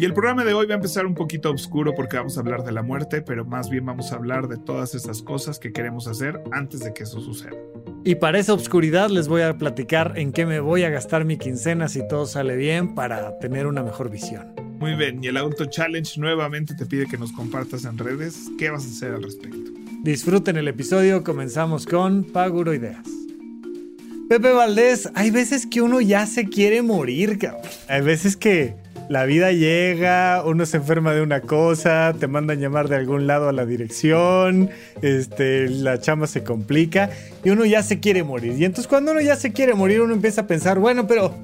Y el programa de hoy va a empezar un poquito oscuro porque vamos a hablar de la muerte, pero más bien vamos a hablar de todas esas cosas que queremos hacer antes de que eso suceda. Y para esa oscuridad les voy a platicar en qué me voy a gastar mi quincena si todo sale bien para tener una mejor visión. Muy bien, y el Auto Challenge nuevamente te pide que nos compartas en redes qué vas a hacer al respecto. Disfruten el episodio, comenzamos con Paguro Ideas. Pepe Valdés, hay veces que uno ya se quiere morir, cabrón. Hay veces que la vida llega, uno se enferma de una cosa, te mandan llamar de algún lado a la dirección, este, la chamba se complica y uno ya se quiere morir. Y entonces cuando uno ya se quiere morir, uno empieza a pensar, bueno, pero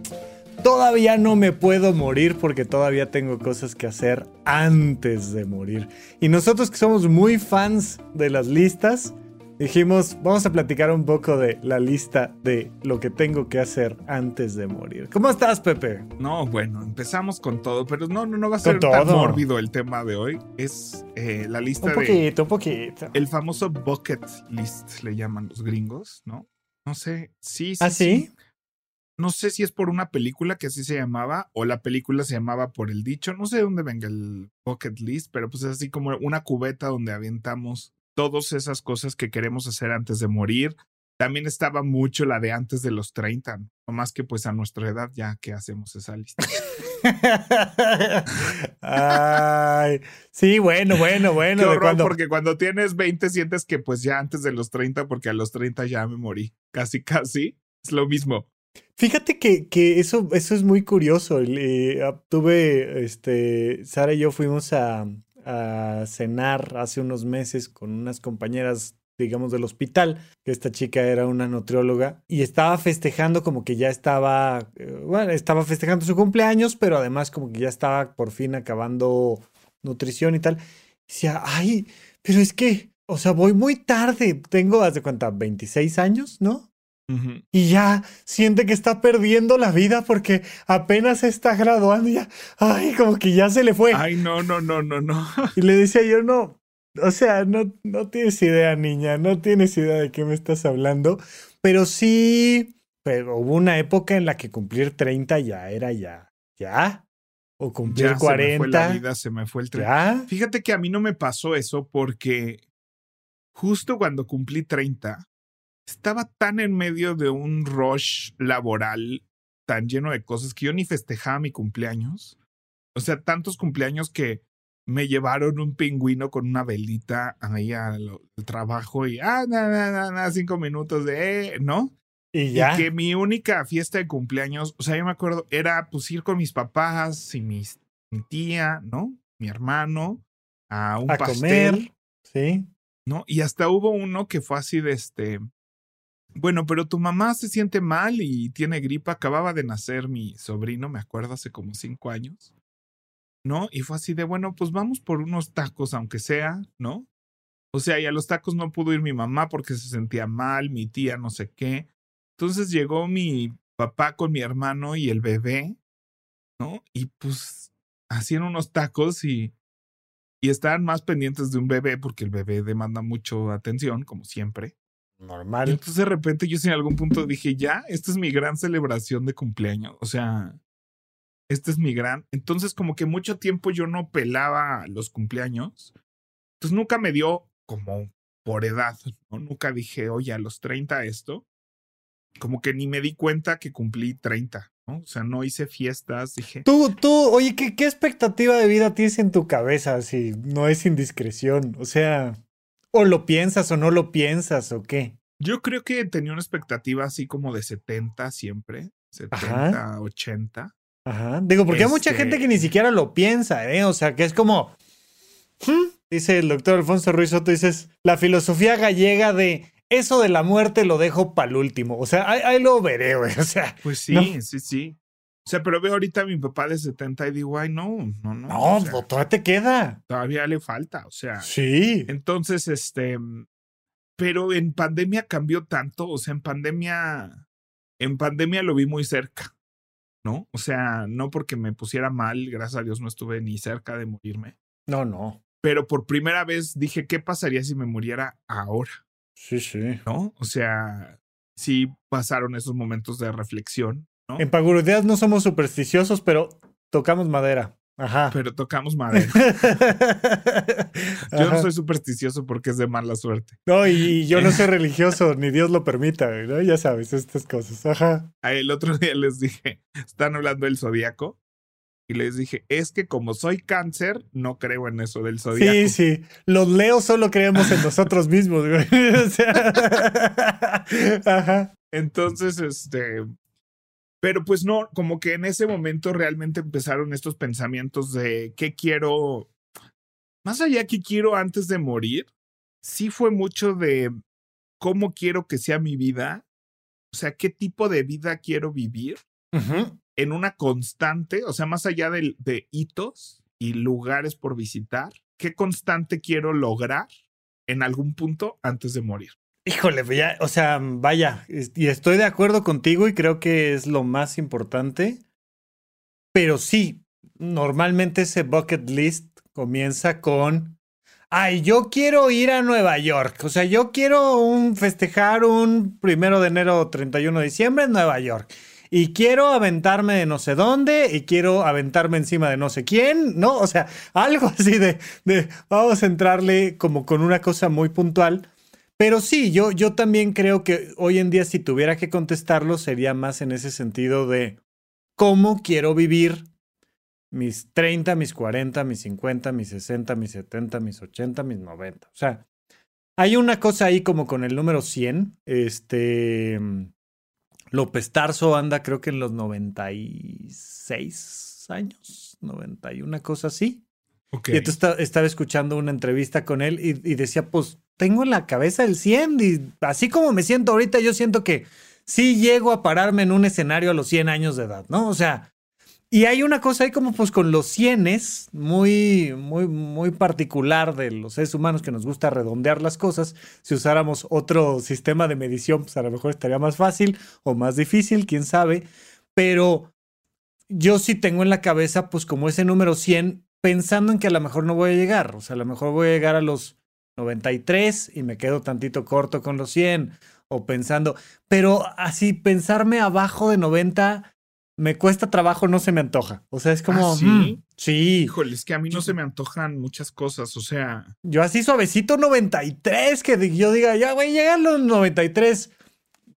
todavía no me puedo morir porque todavía tengo cosas que hacer antes de morir. Y nosotros que somos muy fans de las listas, dijimos, vamos a platicar un poco de la lista de lo que tengo que hacer antes de morir. ¿Cómo estás, Pepe? No, bueno, empezamos con todo, pero no, no, no va a ser tan mórbido el tema de hoy. Es eh, la lista un poquito, un poquito. El famoso bucket list, le llaman los gringos, ¿no? No sé, sí, sí. ¿Ah, sí? No sé si es por una película que así se llamaba o la película se llamaba por el dicho. No sé de dónde venga el bucket list, pero pues es así como una cubeta donde aventamos todas esas cosas que queremos hacer antes de morir. También estaba mucho la de antes de los 30, no más que pues a nuestra edad ya que hacemos esa lista. Ay, sí, bueno, bueno, bueno. Qué horror, porque cuando tienes 20 sientes que pues ya antes de los 30, porque a los 30 ya me morí. Casi, casi. Es lo mismo. Fíjate que, que eso, eso es muy curioso. Eh, tuve, este, Sara y yo fuimos a, a cenar hace unos meses con unas compañeras digamos, del hospital, que esta chica era una nutrióloga y estaba festejando como que ya estaba, eh, bueno, estaba festejando su cumpleaños, pero además como que ya estaba por fin acabando nutrición y tal. Y decía, ay, pero es que, o sea, voy muy tarde, tengo, haz de cuenta, 26 años, ¿no? Y ya siente que está perdiendo la vida porque apenas está graduando y ya, ay, como que ya se le fue. Ay, no, no, no, no, no. Y le decía yo, no, o sea, no, no tienes idea, niña, no tienes idea de qué me estás hablando, pero sí, pero hubo una época en la que cumplir 30 ya era ya, ya, o cumplir ya 40. Se me fue la vida, se me fue el tren. ¿Ya? Fíjate que a mí no me pasó eso porque justo cuando cumplí 30, estaba tan en medio de un rush laboral tan lleno de cosas que yo ni festejaba mi cumpleaños. O sea, tantos cumpleaños que me llevaron un pingüino con una velita ahí al, trabajo y, ah, nada, nada, nada, cinco minutos de, eh, ¿no? Y ya. Y que mi única fiesta de cumpleaños, o sea, yo me acuerdo, era pues ir con mis papás y mis, mi tía, ¿no? Mi hermano, a un a pastel. comer, sí. ¿No? Y hasta hubo uno que fue así de este, bueno, pero tu mamá se siente mal y tiene gripa. Acababa de nacer mi sobrino, me acuerdo, hace como cinco años. ¿No? Y fue así de, bueno, pues vamos por unos tacos, aunque sea, ¿no? O sea, y a los tacos no pudo ir mi mamá porque se sentía mal, mi tía, no sé qué. Entonces llegó mi papá con mi hermano y el bebé, ¿no? Y pues hacían unos tacos y, y estaban más pendientes de un bebé porque el bebé demanda mucho atención, como siempre. Normal. Y entonces de repente yo en algún punto dije, ya, esta es mi gran celebración de cumpleaños. O sea, este es mi gran. Entonces como que mucho tiempo yo no pelaba los cumpleaños. Entonces nunca me dio como por edad, ¿no? Nunca dije, oye, a los 30 esto. Como que ni me di cuenta que cumplí 30, ¿no? O sea, no hice fiestas, dije. Tú, tú, oye, ¿qué, qué expectativa de vida tienes en tu cabeza si no es indiscreción? O sea, o lo piensas o no lo piensas o qué. Yo creo que tenía una expectativa así como de 70 siempre, 70, Ajá. 80. Ajá. Digo, porque este... hay mucha gente que ni siquiera lo piensa, ¿eh? O sea, que es como. ¿hmm? Dice el doctor Alfonso Ruiz Soto, dices, la filosofía gallega de eso de la muerte lo dejo para el último. O sea, ahí, ahí, lo veré, güey. O sea. Pues sí, ¿no? sí, sí. O sea, pero veo ahorita a mi papá de 70 y digo, ay, no, no, no. No, o sea, todavía te queda. todavía le falta, o sea. Sí. Entonces, este, pero en pandemia cambió tanto, o sea, en pandemia, en pandemia lo vi muy cerca, ¿no? O sea, no porque me pusiera mal, gracias a Dios no estuve ni cerca de morirme, No, no. pero por primera vez dije, ¿qué pasaría si me muriera ahora? Sí, sí. ¿No? O sea, sí pasaron esos momentos de reflexión, ¿no? En Paguroideas no somos supersticiosos, pero tocamos madera. Ajá. Pero tocamos madera. Yo no soy supersticioso porque es de mala suerte. No, y yo no soy religioso, ni Dios lo permita, ¿no? Ya sabes, estas cosas. Ajá. Ah, El otro día les dije, están hablando del zodiaco. Y les dije, es que como soy cáncer, no creo en eso del zodiaco. Sí, sí. Los leos solo creemos en nosotros mismos, güey. O sea, Ajá. Entonces, este. Pero pues no, como que en ese momento realmente empezaron estos pensamientos de qué quiero. Más allá que quiero antes de morir, sí fue mucho de cómo quiero que sea mi vida. O sea, qué tipo de vida quiero vivir. En una constante, o sea, más allá de, de hitos y lugares por visitar, ¿qué constante quiero lograr en algún punto antes de morir? Híjole, pues ya, o sea, vaya, y estoy de acuerdo contigo y creo que es lo más importante. Pero sí, normalmente ese bucket list comienza con, ay, yo quiero ir a Nueva York. O sea, yo quiero un festejar un primero de enero o 31 de diciembre en Nueva York. Y quiero aventarme de no sé dónde y quiero aventarme encima de no sé quién, ¿no? O sea, algo así de, de vamos a entrarle como con una cosa muy puntual. Pero sí, yo, yo también creo que hoy en día si tuviera que contestarlo sería más en ese sentido de cómo quiero vivir mis 30, mis 40, mis 50, mis 60, mis 70, mis 80, mis 90. O sea, hay una cosa ahí como con el número 100. Este López Tarso anda creo que en los 96 años, 91, una cosa así. Ok. Y entonces esta- estaba escuchando una entrevista con él y, y decía, pues tengo en la cabeza el 100 y así como me siento ahorita, yo siento que sí llego a pararme en un escenario a los 100 años de edad, ¿no? O sea, y hay una cosa ahí como pues con los 100 muy, muy, muy particular de los seres humanos que nos gusta redondear las cosas. Si usáramos otro sistema de medición, pues a lo mejor estaría más fácil o más difícil, quién sabe. Pero yo sí tengo en la cabeza pues como ese número 100 pensando en que a lo mejor no voy a llegar. O sea, a lo mejor voy a llegar a los 93 y me quedo tantito corto con los 100. O pensando, pero así pensarme abajo de 90 me cuesta trabajo, no se me antoja. O sea, es como... ¿Ah, sí? mm, sí. Híjole, es que a mí no se me antojan muchas cosas, o sea, Yo así suavecito 93, que yo diga, ya llegar a los 93.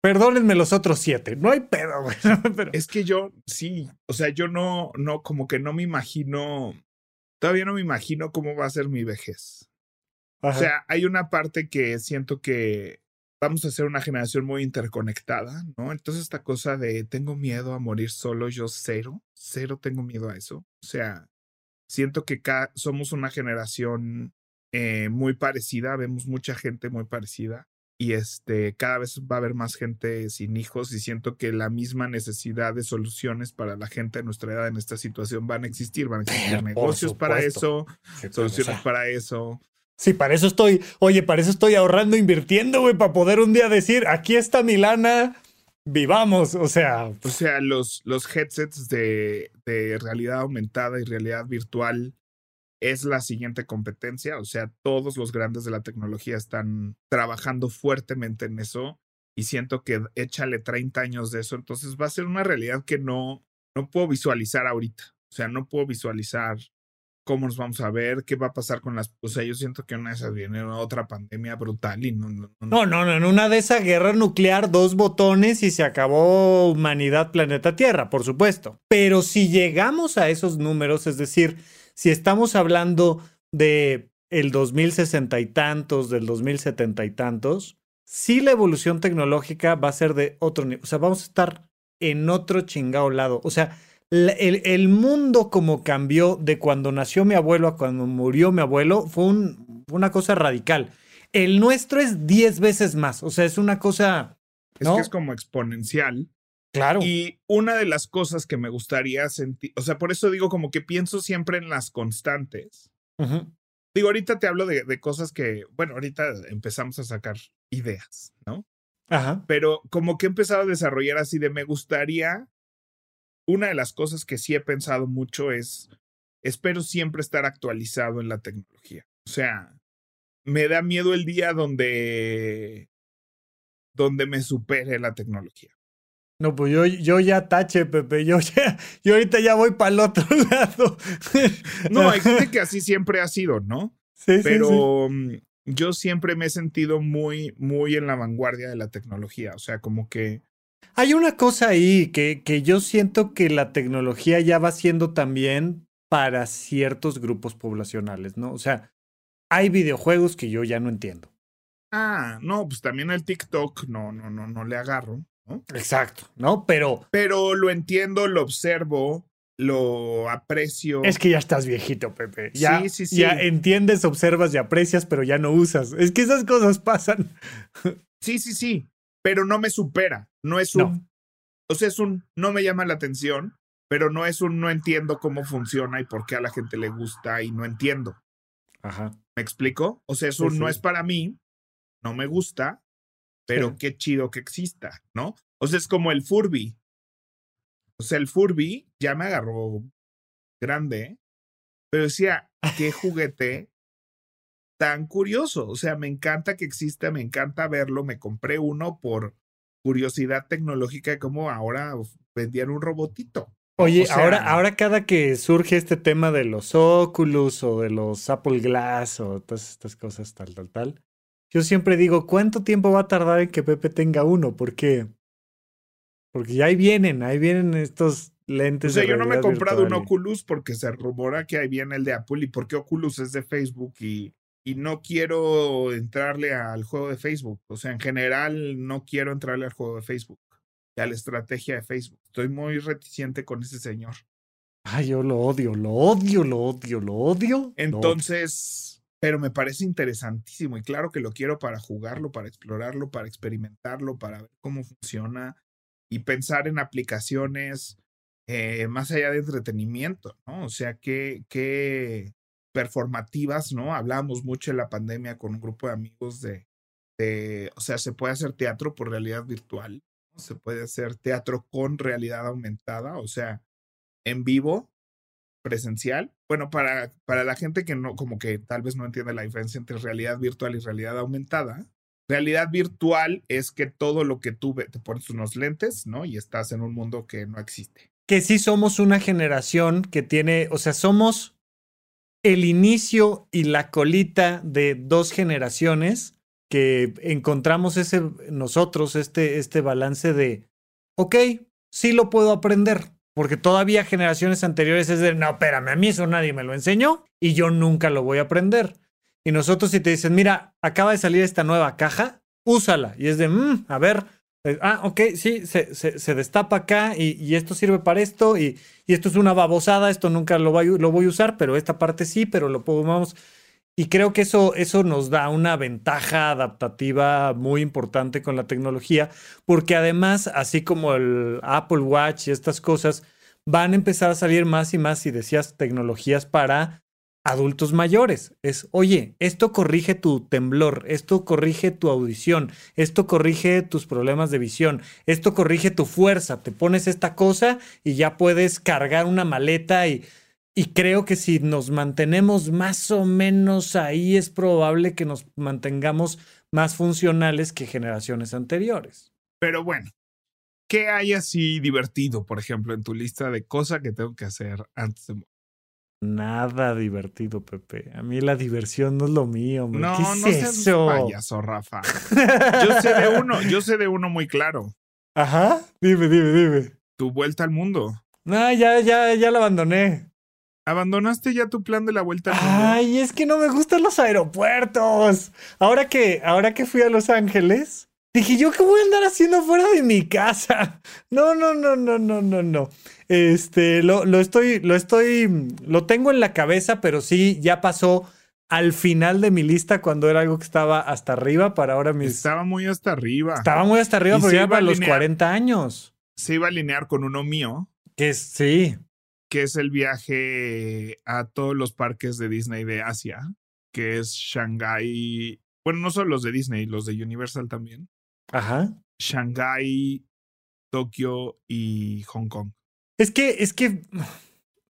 Perdónenme los otros 7. No hay pedo, güey. Pero- es que yo sí, o sea, yo no, no, como que no me imagino, todavía no me imagino cómo va a ser mi vejez. O Ajá. sea, hay una parte que siento que vamos a ser una generación muy interconectada, ¿no? Entonces esta cosa de tengo miedo a morir solo, yo cero, cero tengo miedo a eso. O sea, siento que somos una generación eh, muy parecida, vemos mucha gente muy parecida y este, cada vez va a haber más gente sin hijos y siento que la misma necesidad de soluciones para la gente de nuestra edad en esta situación van a existir, van a existir Por negocios para eso, Sí, pero, o soluciones sea, para eso. Sí, para eso estoy, oye, para eso estoy ahorrando, invirtiendo, güey, para poder un día decir, aquí está mi lana, vivamos. O sea, O sea, los, los headsets de, de realidad aumentada y realidad virtual es la siguiente competencia. O sea, todos los grandes de la tecnología están trabajando fuertemente en eso y siento que échale 30 años de eso. Entonces va a ser una realidad que no, no puedo visualizar ahorita. O sea, no puedo visualizar cómo nos vamos a ver, qué va a pasar con las... O sea, yo siento que una de esas viene otra pandemia brutal y no... no, no- no, en una de esas guerra nuclear, dos botones y se acabó humanidad, planeta Tierra, por supuesto. Pero si llegamos a esos números, es decir, si estamos hablando de el 2060 y tantos, del 2070 y tantos, sí la evolución tecnológica va a ser de otro nivel. O sea, vamos a estar en otro chingado lado. O sea, el, el mundo como cambió de cuando nació mi abuelo a cuando murió mi abuelo fue un- fue una cosa radical. El nuestro es 10 veces más. O sea, es una cosa. Es ¿no? que es como exponencial. Claro. Y una de las cosas que me gustaría sentir, o sea, por eso digo como que pienso siempre en las constantes. Digo, ahorita te hablo de, de cosas que, bueno, ahorita empezamos a sacar ideas, ¿no? Ajá. Pero como que he empezado a desarrollar así de me gustaría, una de las cosas que sí he pensado mucho es, espero siempre estar actualizado en la tecnología. O sea, me da miedo el día donde, donde me supere la tecnología. No, pues yo, yo ya tache, Pepe. Yo ya, yo ahorita ya voy para el otro lado. No, hay gente que así siempre ha sido, ¿no? Sí, sí, Pero mm, yo siempre me he sentido muy, muy en la vanguardia de la tecnología. O sea, como que Hay una cosa ahí que, que yo siento que la tecnología ya va siendo también para ciertos grupos poblacionales, ¿no? O sea, hay videojuegos que yo ya no entiendo. Ah, no, pues también el TikTok no, no, no, no le agarro, ¿no? Exacto, ¿no? Pero Pero lo entiendo, lo observo, lo aprecio. es que ya estás viejito, Pepe. Ya, Sí, sí, sí. ya entiendes, observas y aprecias, pero ya no usas. Es que esas cosas pasan. Sí, sí, sí. Pero no me supera. No es un. No. O sea, es un. No me llama la atención, pero no es un no entiendo cómo funciona y por qué a la gente le gusta y no entiendo. Ajá. ¿Me explico? O sea, es Sí, un sí. no es para mí, no me gusta, pero Sí. qué chido que exista, ¿no? O sea, es como el Furby. O sea, el Furby ya me agarró grande, pero decía, qué juguete tan curioso. O sea, me encanta que exista, me encanta verlo. Me compré uno por curiosidad tecnológica de cómo ahora vendían un robotito. Oye, O sea- ahora, ahora cada que surge este tema de los Oculus o de los Apple Glass o todas estas cosas, tal, tal, tal, yo siempre digo, ¿cuánto tiempo va a tardar en que Pepe tenga uno? Porque, porque ya ahí vienen, ahí vienen estos O lentes. sea, de yo no me he comprado un virtual Oculus porque se rumora que ahí viene el de Apple y porque Oculus es de Facebook y, y no quiero entrarle al juego de Facebook. O sea, en general no quiero entrarle al juego de Facebook y a la estrategia de Facebook. Estoy muy reticente con ese señor. Ay, yo lo odio, lo odio, lo odio, lo odio. Entonces, pero me parece interesantísimo y claro que lo quiero para jugarlo, para explorarlo, para experimentarlo, para ver cómo funciona y pensar en aplicaciones eh, más allá de entretenimiento, ¿no? O sea, qué, qué performativas, ¿no? Hablábamos mucho en la pandemia con un grupo de amigos de, o sea, se puede hacer teatro por realidad virtual, se puede hacer teatro con realidad aumentada, o sea, en vivo, presencial. Bueno, para, para la gente que no, como que tal vez no entiende la diferencia entre realidad virtual y realidad aumentada. Realidad virtual es que todo lo que tú ve- te pones unos lentes, ¿no? Y estás en un mundo que no existe. que sí somos una generación que tiene, o sea, somos el inicio y la colita de dos generaciones que encontramos ese nosotros este este balance de ok, sí lo puedo aprender, porque todavía generaciones anteriores es de no, espérame, a mí eso nadie me lo enseñó y yo nunca lo voy a aprender. Y nosotros si te dicen, mira, acaba de salir esta nueva caja, úsala. Y es de, "Mm, a ver, ah, ok, sí, se, se- se destapa acá y, y esto sirve para esto y, y esto es una babosada, esto nunca lo, voy lo voy a usar, pero esta parte sí, pero lo podemos... Y creo que eso, eso nos da una ventaja adaptativa muy importante con la tecnología, porque además, así como el Apple Watch y estas cosas, van a empezar a salir más y más, si decías, tecnologías para adultos mayores. Es, oye, esto corrige tu temblor, esto corrige tu audición, esto corrige tus problemas de visión, esto corrige tu fuerza. Te pones esta cosa y ya puedes cargar una maleta y, y creo que si nos mantenemos más o menos ahí es probable que nos mantengamos más funcionales que generaciones anteriores. Pero bueno, ¿qué hay así divertido, por ejemplo, en tu lista de cosas que tengo que hacer antes de? Nada divertido, Pepe. A mí la diversión no es lo mío, hombre. No, ¿Qué no es seas eso? payaso, Rafa. Yo sé de uno, yo sé de uno muy claro. Ajá, dime, dime, dime. Tu vuelta al mundo. No, ya, ya, ya la abandoné. ¿Abandonaste ya tu plan de la vuelta al mundo? Ay, es que no me gustan los aeropuertos. Ahora que, ahora que fui a Los Ángeles, dije yo qué voy a andar haciendo fuera de mi casa. No, no, no, no, no, no, no. Este, lo, lo estoy, lo estoy, lo tengo en la cabeza, pero sí, ya pasó al final de mi lista cuando era algo que estaba hasta arriba para ahora mis. Estaba muy hasta arriba. Estaba muy hasta arriba ¿Y porque se ya para los alinear? 40 años. se iba a alinear con uno mío, Que es, sí. que es el viaje a todos los parques de Disney de Asia, que es Shanghai. Bueno, no solo los de Disney, los de Universal también. Ajá. Shanghai, Tokio y Hong Kong. Es que, es que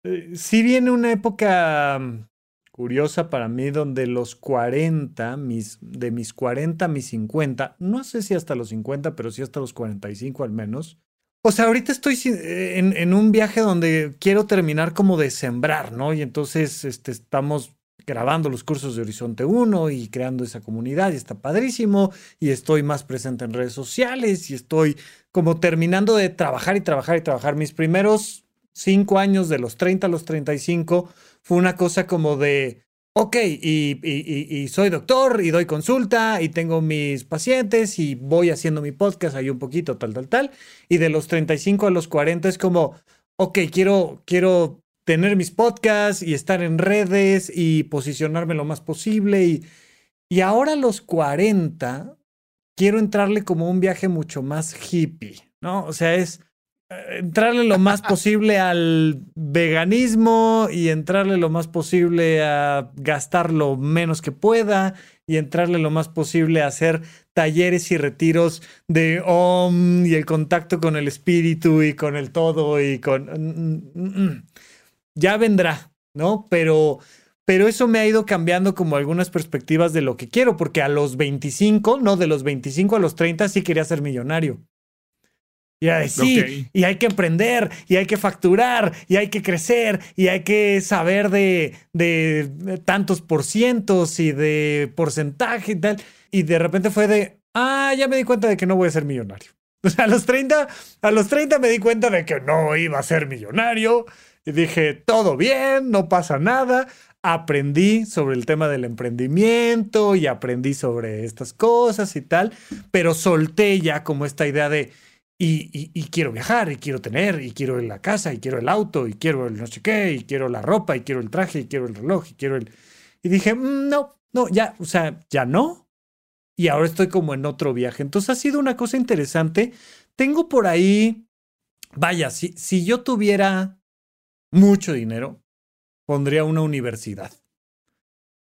eh, sí viene una época mm, curiosa para mí donde los 40, mis, de mis 40 a mis 50, no sé si hasta los 50, pero sí hasta los 45 al menos. O sea, ahorita estoy eh, en, en un viaje donde quiero terminar como de sembrar, ¿no? Y entonces este, estamos grabando los cursos de Horizonte 1 y creando esa comunidad y está padrísimo y estoy más presente en redes sociales y estoy como terminando de trabajar y trabajar y trabajar. Mis primeros cinco años de los 30 a los 35 fue una cosa como de, ok, y, soy doctor y doy consulta y tengo mis pacientes y voy haciendo mi podcast ahí un poquito, tal, tal, tal. Y de los 35 a los 40 es como, ok, quiero, quiero tener mis podcasts y estar en redes y posicionarme lo más posible. Y, y ahora a los 40 quiero entrarle como un viaje mucho más hippie, ¿no? O sea, es eh, entrarle lo más posible al veganismo y entrarle lo más posible a gastar lo menos que pueda y entrarle lo más posible a hacer talleres y retiros de OM y el contacto con el espíritu y con el todo y con... Ya vendrá, ¿no? Pero... Pero eso me ha ido cambiando como algunas perspectivas de lo que quiero, porque a los 25, no, de los 25 a los 30 sí quería ser millonario. Y de, sí, y hay que emprender, y hay que facturar, y hay que crecer, y hay que saber de, de, de tantos por cientos y de porcentaje y tal. Y de repente fue de, ah, ya me di cuenta de que no voy a ser millonario. O sea, a los 30, a los 30 me di cuenta de que no iba a ser millonario. Y dije, todo bien, no pasa nada. Aprendí sobre el tema del emprendimiento y aprendí sobre estas cosas y tal, pero solté ya como esta idea de, y, quiero viajar, y quiero tener, y quiero la casa, y quiero el auto, y quiero el no sé qué, y quiero la ropa, y quiero el traje, y quiero el reloj, y quiero el... Y dije, "Mm, no, no, ya, o sea, ya no. Y ahora estoy como en otro viaje. Entonces ha sido una cosa interesante. Tengo por ahí, vaya, si, si yo tuviera mucho dinero, pondría una universidad.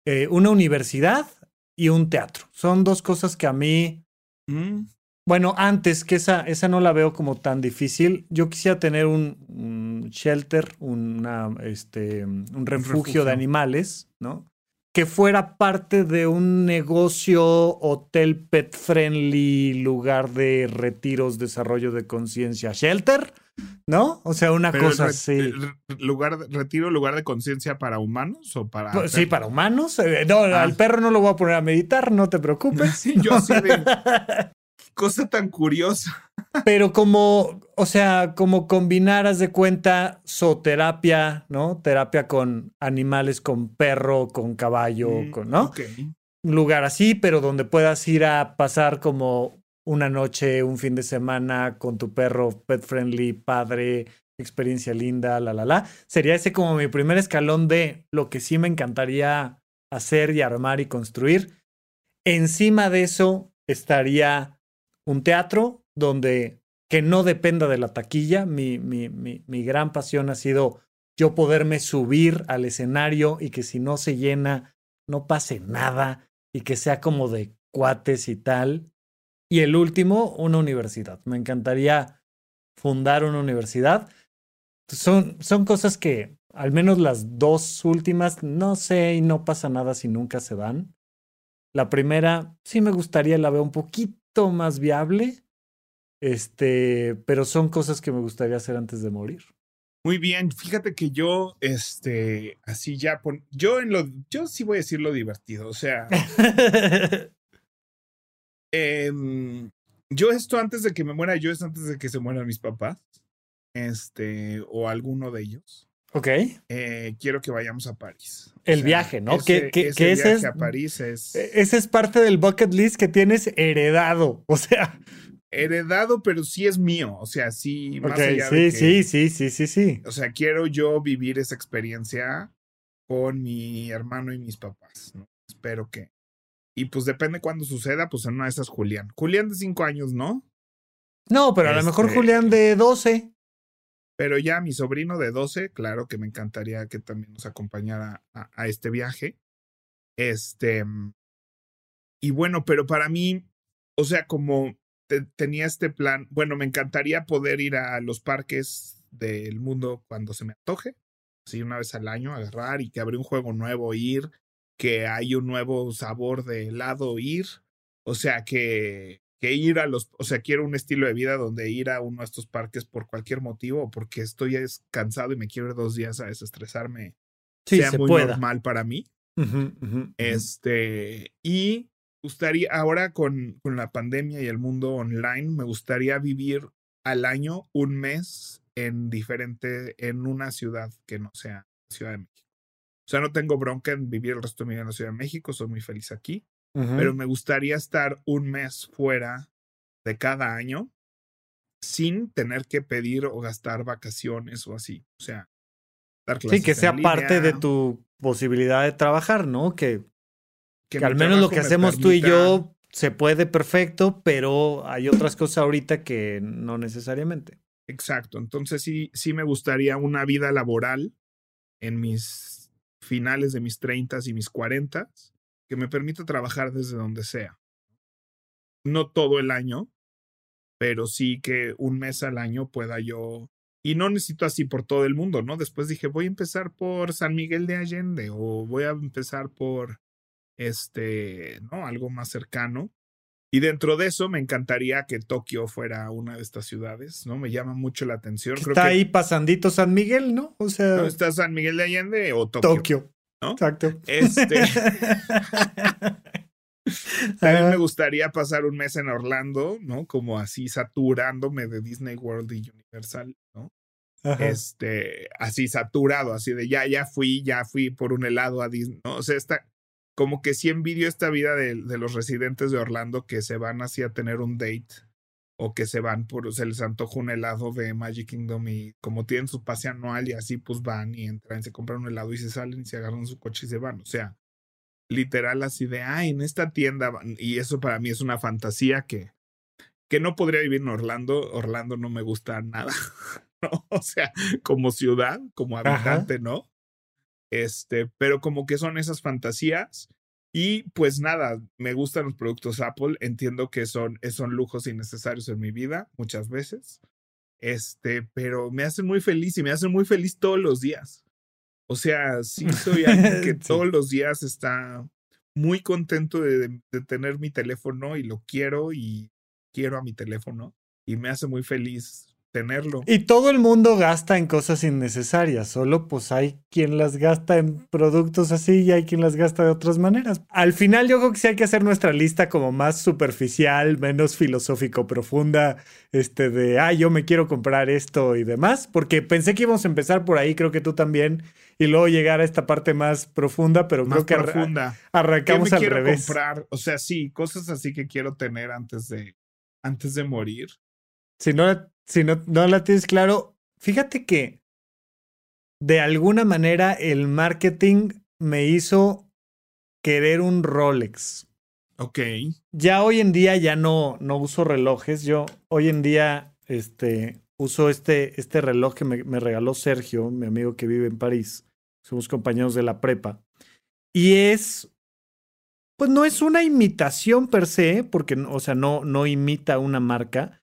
Eh, una universidad y un teatro. Son dos cosas que a mí Mm, bueno, antes que esa, esa no la veo como tan difícil. Yo quisiera tener un, un shelter, una, este, un refugio, refugio. de animales, ¿no? Que fuera parte de un negocio, hotel pet friendly, lugar de retiros, desarrollo de conciencia, shelter, ¿no? O sea, una pero cosa re- así. re- lugar, retiro lugar de conciencia para humanos o para. Pues, sí, para humanos. Eh, No, Ah. al perro no lo voy a poner a meditar, no te preocupes. Sí, yo así de. cosa tan curiosa. Pero como, o sea, como combinar, haz de cuenta, zooterapia, ¿no? Terapia con animales, con perro, con caballo, Mm, con, ¿no? ok. Un lugar así, pero donde puedas ir a pasar como una noche, un fin de semana con tu perro, pet friendly, padre, experiencia linda, la, la, la. Sería ese como mi primer escalón de lo que sí me encantaría hacer y armar y construir. Encima de eso estaría un teatro donde que no dependa de la taquilla. Mi, mi, mi, mi gran pasión ha sido yo poderme subir al escenario y que si no se llena, no pase nada y que sea como de cuates y tal. Y el último, una universidad. Me encantaría fundar una universidad. Son, son cosas que, al menos las dos últimas, no sé y no pasa nada si nunca se dan. La primera, sí me gustaría, la veo un poquito más viable. Este, pero son cosas que me gustaría hacer antes de morir. Muy bien, fíjate que yo, este, así ya, pon, yo en lo, yo sí voy a decir lo divertido, o sea, em, yo esto antes de que me muera, yo es antes de que se mueran mis papás, este, o alguno de ellos, ok. eh, quiero que vayamos a París. O El sea, viaje, ¿no? Ese, Que- ese viaje es- a París es Ese es parte del bucket list que tienes heredado. O sea, heredado, pero sí es mío, o sea, sí, más ok, allá sí, de que- sí, sí, sí, sí, sí. O sea, quiero yo vivir esa experiencia con mi hermano y mis papás, ¿no? Espero que. Y pues depende cuándo suceda, pues en una de esas Julián. Julián de cinco años, ¿no? No, pero a lo mejor Este- Julián de 12. Pero ya mi sobrino de 12, claro que me encantaría que también nos acompañara a, a este viaje. Este. mm, Y bueno, pero para mí, o sea, como te- tenía este plan, bueno, me encantaría poder ir a los parques del mundo cuando se me antoje. Así una vez al año, agarrar y que abre un juego nuevo, ir, que hay un nuevo sabor de helado, ir. O sea, que, que ir a los, o sea, quiero un estilo de vida donde ir a uno de estos parques por cualquier motivo porque estoy es cansado y me quiero ir dos días a desestresarme, Sí, sea se muy pueda. normal para mí. Ujú, ujú. Este, y gustaría, ahora con, con la pandemia y el mundo online, me gustaría vivir al año un mes en diferente, en una ciudad que no sea Ciudad de México. O sea, no tengo bronca en vivir el resto de mi vida en la Ciudad de México, soy muy feliz aquí, Ujú. pero me gustaría estar un mes fuera de cada año sin tener que pedir o gastar vacaciones o así. O sea, dar Sí, clases que en sea parte de tu posibilidad de trabajar, ¿no? Que, que mi al menos lo que me hacemos tú y permita- yo se puede perfecto, pero hay otras cosas ahorita que no necesariamente. Exacto. Entonces sí, sí me gustaría una vida laboral en mis finales de mis 30 y mis 40 que me permita trabajar desde donde sea. No todo el año, pero sí que un mes al año pueda yo. Y no necesito así por todo el mundo, ¿no? Después dije, voy a empezar por San Miguel de Allende o voy a empezar por este, ¿no? Algo más cercano. Y dentro de eso me encantaría que Tokio fuera una de estas ciudades, ¿no? Me llama mucho la atención. Creo Está que ahí pasandito San Miguel, ¿no? O sea, ¿no? está San Miguel de Allende o Tokio. Tokio. ¿no? Exacto. Este, también me gustaría pasar un mes en Orlando, ¿no? Como así saturándome de Disney World y Universal, ¿no? Ajá. Este, así saturado, así de ya, ya fui, ya fui por un helado a Disney, ¿no? O sea, está como que sí envidio esta vida de, de los residentes de Orlando que se van así a tener un date o que se van por, se les antoja un helado de Magic Kingdom y como tienen su pase anual y así pues van y entran, se compran un helado y se salen y se agarran su coche y se van. O sea, literal así de, ay, en esta tienda, van", y eso para mí es una fantasía que, que no podría vivir en Orlando. Orlando no me gusta nada, ¿no? O sea, como ciudad, como Ajá. habitante, ¿no? Este, pero como que son esas fantasías. Y pues nada, me gustan los productos Apple. Entiendo que son, son lujos innecesarios en mi vida muchas veces. Este, pero me hacen muy feliz y me hacen muy feliz todos los días. O sea, sí soy alguien que Sí. todos los días está muy contento de, de- de tener mi teléfono y lo quiero y quiero a mi teléfono y me hace muy feliz tenerlo. Y todo el mundo gasta en cosas innecesarias, solo pues hay quien las gasta en productos así y hay quien las gasta de otras maneras. Al final yo creo que sí hay que hacer nuestra lista como más superficial, menos filosófico, profunda, este de, ah, yo me quiero comprar esto y demás, porque pensé que íbamos a empezar por ahí, creo que tú también, y luego llegar a esta parte más profunda, pero Más creo que arra- profunda. ¿Qué arrancamos me al quiero revés. comprar? O sea, sí, cosas así que quiero tener antes de, antes de morir. Si no, si no, no la tienes claro, fíjate que de alguna manera el marketing me hizo querer un Rolex. Ok. Ya hoy en día ya no, no uso relojes. Yo hoy en día este, uso este, este reloj que me, me regaló Sergio, mi amigo que vive en París. Somos compañeros de la prepa. Y es, pues no es una imitación per se, porque, o sea, no, no imita una marca,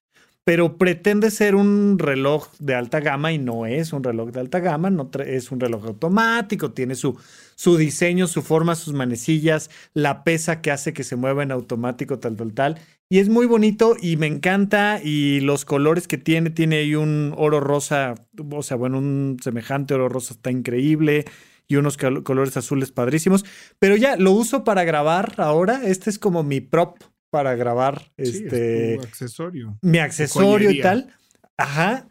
pero pretende ser un reloj de alta gama y no es un reloj de alta gama, no es un reloj automático, tiene su, su diseño, su forma, sus manecillas, la pesa que hace que se mueva en automático, tal, tal, tal. Y es muy bonito y me encanta y los colores que tiene, tiene ahí un oro rosa, o sea, bueno, un semejante oro rosa está increíble y unos colores azules padrísimos, pero ya lo uso para grabar ahora, este es como mi prop para grabar, Sí, este es accesorio. mi accesorio y tal. Ajá.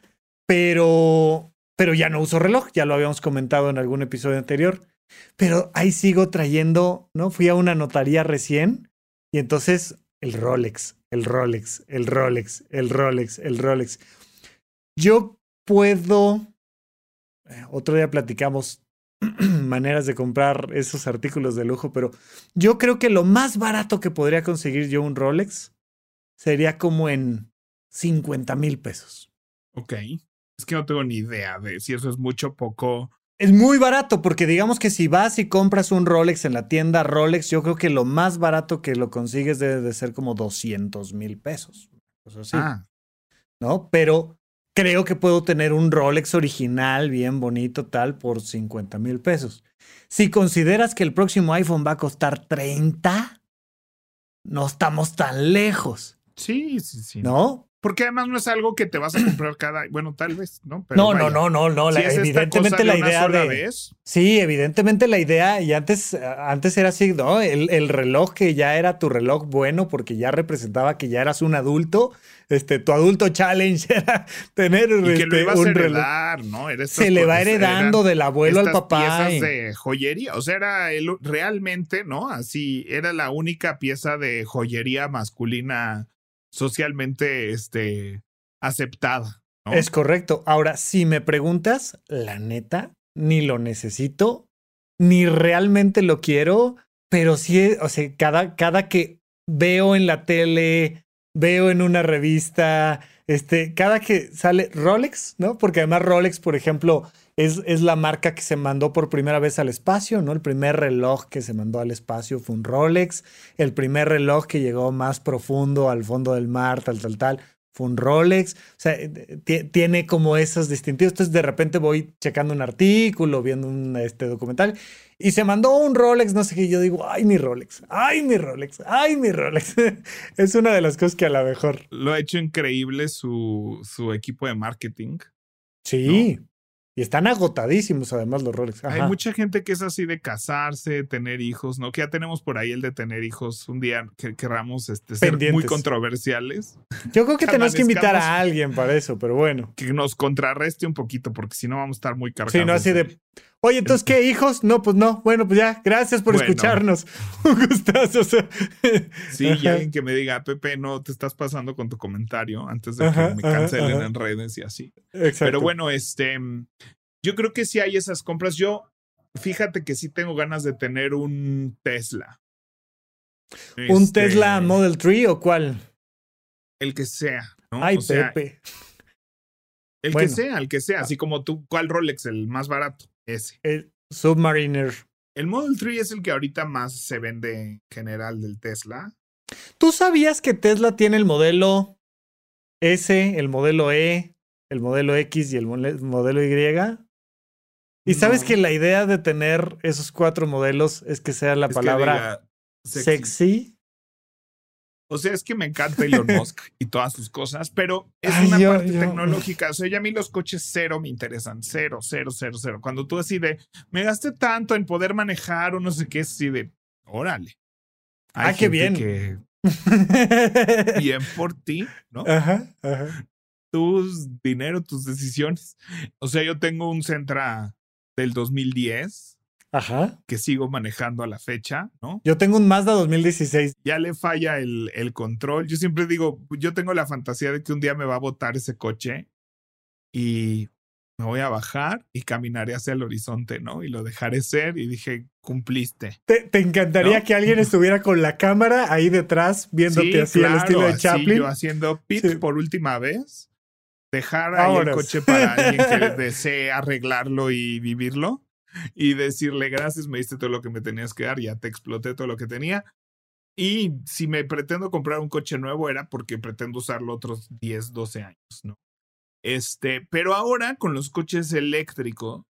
Pero, pero ya no uso reloj, ya lo habíamos comentado en algún episodio anterior. Pero ahí sigo trayendo, ¿no? Fui a una notaría recién y entonces el Rolex, el Rolex, el Rolex, el Rolex, el Rolex. Yo puedo, eh, otro día platicamos maneras de comprar esos artículos de lujo, pero yo creo que lo más barato que podría conseguir yo un Rolex sería como en 50 mil pesos. Ok. Es que no tengo ni idea de si eso es mucho o poco. Es muy barato porque digamos que si vas y compras un Rolex en la tienda Rolex, yo creo que lo más barato que lo consigues debe de ser como 200 mil pesos. Eso sí. Ah, ¿No? Pero creo que puedo tener un Rolex original, bien bonito, tal, por 50 mil pesos. Si consideras que el próximo iPhone va a costar 30, no estamos tan lejos, sí, sí, sí. ¿no? Porque además no es algo que te vas a comprar cada. Bueno, tal vez, ¿no? Pero No, no, vaya, no, no, no. si la- es esta evidentemente de la una idea sola de. vez, Sí, evidentemente la idea, y antes, antes era así, ¿no? El, el reloj que ya era tu reloj bueno porque ya representaba que ya eras un adulto. Este, tu adulto challenge era tener y que este, lo ibas a un reloj. heredar, ¿no? Era Se le va heredando eran del abuelo al papá. piezas de joyería. O sea, era el, realmente, ¿no? Así, era la única pieza de joyería masculina socialmente este, aceptada. Es correcto. Ahora, si me preguntas, la neta, ni lo necesito, ni realmente lo quiero, pero sí, o sea, cada, cada que veo en la tele, veo en una revista, este, cada que sale Rolex, ¿no? Porque además Rolex, por ejemplo, es, es la marca que se mandó por primera vez al espacio, ¿no? El primer reloj que se mandó al espacio fue un Rolex, el primer reloj que llegó más profundo al fondo del mar, tal, tal, tal, fue un Rolex. O sea, eh, ti- tiene como esos distintivos. Entonces, de repente voy checando un artículo, viendo un este, documental, y se mandó un Rolex, no sé qué. y Yo digo, ay, mi Rolex, ay, mi Rolex, ay, mi Rolex. es una de las cosas que a lo mejor. Lo ha hecho increíble su, su equipo de marketing. Sí. Y están agotadísimos, además, los Rolex. Hay mucha gente que es así de casarse, tener hijos, ¿no? Que ya tenemos por ahí el de tener hijos un día que queramos este, ser muy controversiales, Yo creo que tenemos que invitar a alguien para eso, pero bueno. que nos contrarreste un poquito, porque si no vamos a estar muy cargados. Sí, no así de. Oye, entonces, ¿qué hijos? No, pues no. Bueno, pues ya, gracias por Bueno. escucharnos. Un gustazo. o sea. Sí, y alguien que me diga, Pepe, no te estás pasando con tu comentario antes de Ajá, que me ajá, cancelen ajá. en redes y así. Exacto. Pero bueno, este, yo creo que sí hay esas compras. Yo, fíjate que sí tengo ganas de tener un Tesla. ¿Un Este, Tesla Model 3 o cuál? El que sea, ¿no? Ay, o sea, Pepe. el Bueno. que sea, el que sea. Así como tú, ¿cuál Rolex? El más barato, ese. El Submariner. El Model 3 es el que ahorita más se vende en general del Tesla. ¿Tú sabías que Tesla tiene el modelo S, el modelo E, el modelo X y el modelo Y? ¿Y sabes No. que la idea de tener esos cuatro modelos es que sea la Es palabra sexy? O sea, es que me encanta Elon Musk y todas sus cosas, pero es Ay, una yo- parte yo- tecnológica. O sea, ya a mí los coches cero me interesan. Cero, cero, cero, cero. Cuando tú así de, me gasté tanto en poder manejar o no sé qué, así de, órale. Hay Ah, qué bien. que- bien por ti, ¿no? Ajá, ajá. Tus dinero, tus decisiones. O sea, yo tengo un Centra del 2010 Ajá. que sigo manejando a la fecha, ¿no? Yo tengo un Mazda 2016. ya le falla el, el control. Yo siempre digo, yo tengo la fantasía de que un día me va a botar ese coche y me voy a bajar y caminaré hacia el horizonte, ¿no? Y lo dejaré ser y dije, cumpliste. ¿Te, te encantaría ¿No? que alguien estuviera con la cámara ahí detrás viéndote Sí, así claro, estilo de así Chaplin? yo haciendo pit Sí. por última vez, dejar ahí el coche para alguien que desee arreglarlo y vivirlo y decirle gracias, me diste todo lo que me tenías que dar, ya te exploté todo lo que tenía. Y si me pretendo comprar un coche nuevo era porque pretendo usarlo otros 10, 12 años, ¿no? Este, pero ahora con los coches eléctricos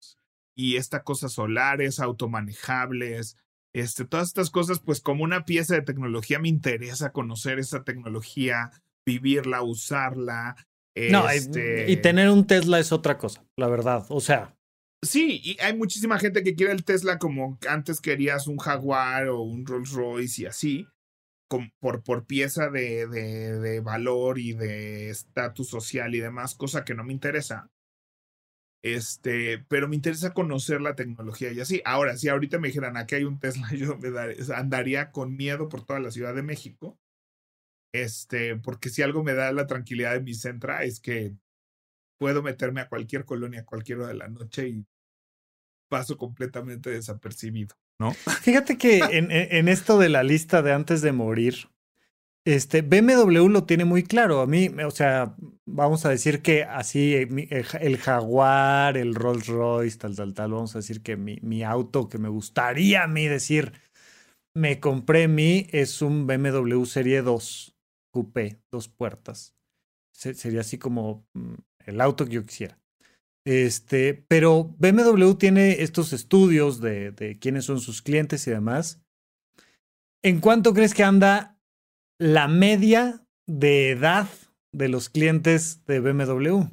y esta cosa solares, automanejables, este, todas estas cosas, pues como una pieza de tecnología me interesa conocer esa tecnología, vivirla, usarla. No, y- este... y tener un Tesla es otra cosa, la verdad. O sea, Sí, y hay muchísima gente que quiere el Tesla como antes querías un Jaguar o un Rolls Royce y así, con- por, por pieza de, de, valor y de estatus social y demás, cosa que no me interesa. Este, pero me interesa conocer la tecnología y así. Ahora, si ahorita me dijeran aquí hay un Tesla, yo me dar- andaría con miedo por toda la Ciudad de México. Este, porque si algo me da la tranquilidad de mi centra es que puedo meterme a cualquier colonia a cualquier hora de la noche y paso completamente desapercibido, ¿no? fíjate que en, en- esto de la lista de antes de morir, Este, BMW lo tiene muy claro. A mí, o sea, vamos a decir que así el, Jaguar, el Rolls Royce, tal, tal, tal, vamos a decir que mi, mi, auto que me gustaría a mí decir, me compré mi, es un BMW Serie 2 Coupé, dos puertas. sería así como mm, el auto que yo quisiera. Este, pero BMW tiene estos estudios de, de quiénes son sus clientes y demás. ¿En cuánto crees que anda la media de edad de los clientes de BMW?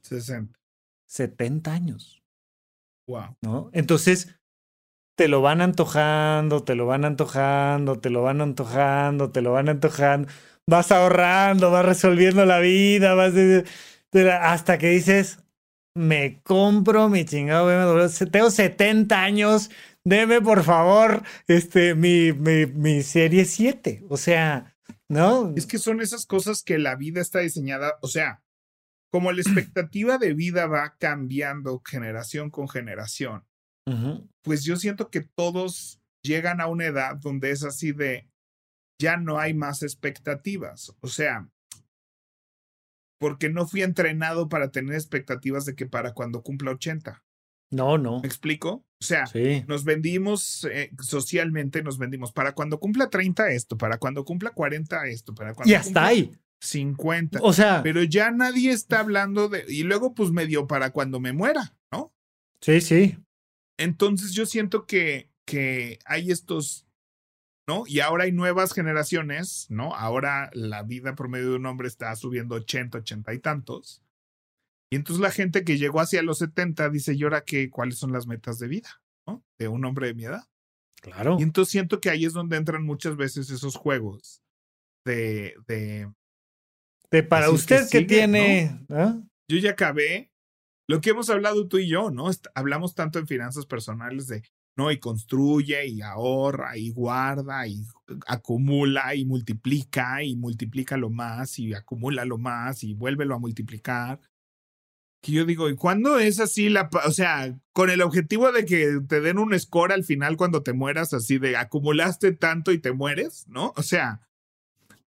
60. 70 años. Wow. ¿No? Entonces, te lo van antojando, te lo van antojando, te lo van antojando, te lo van antojando. Vas ahorrando, vas resolviendo la vida, vas hasta que dices, me compro mi chingado BMW. Tengo 70 años, deme por favor este, mi, mi, mi serie 7. O sea, ¿no? Es que son esas cosas que la vida está diseñada, o sea, como la expectativa de vida va cambiando generación con generación, pues yo siento que todos llegan a una edad donde es así de, ya no hay más expectativas. O sea, porque no fui entrenado para tener expectativas de que para cuando cumpla 80. No, no. ¿Me explico? O sea, nos vendimos eh, socialmente, nos vendimos para cuando cumpla 30 esto, para cuando cumpla 40 esto, para cuando. Y hasta ahí. 50. O sea. Pero ya nadie está hablando de. Y luego, pues medio para cuando me muera, ¿no? Sí, sí. Entonces yo siento que, que hay estos. ¿No? Y ahora hay nuevas generaciones, ¿no? Ahora la vida promedio de un hombre está subiendo 80, 80 y tantos. Y entonces la gente que llegó hacia los 70 dice, ¿y ahora qué? ¿Cuáles son las metas de vida? ¿no? De un hombre de mi edad. Claro. Y entonces siento que ahí es donde entran muchas veces esos juegos de... De, de para usted que, tiene... ¿ah? Yo ya acabé. Lo que hemos hablado tú y yo, ¿no? Hablamos tanto en finanzas personales de, Y construye y ahorra y guarda y acumula y multiplica y multiplica lo más y acumula lo más y vuélvelo a multiplicar que yo digo, ¿y cuándo es así la, o sea, con el objetivo de que te den un score al final cuando te mueras, así de acumulaste tanto y te mueres, ¿no? O sea,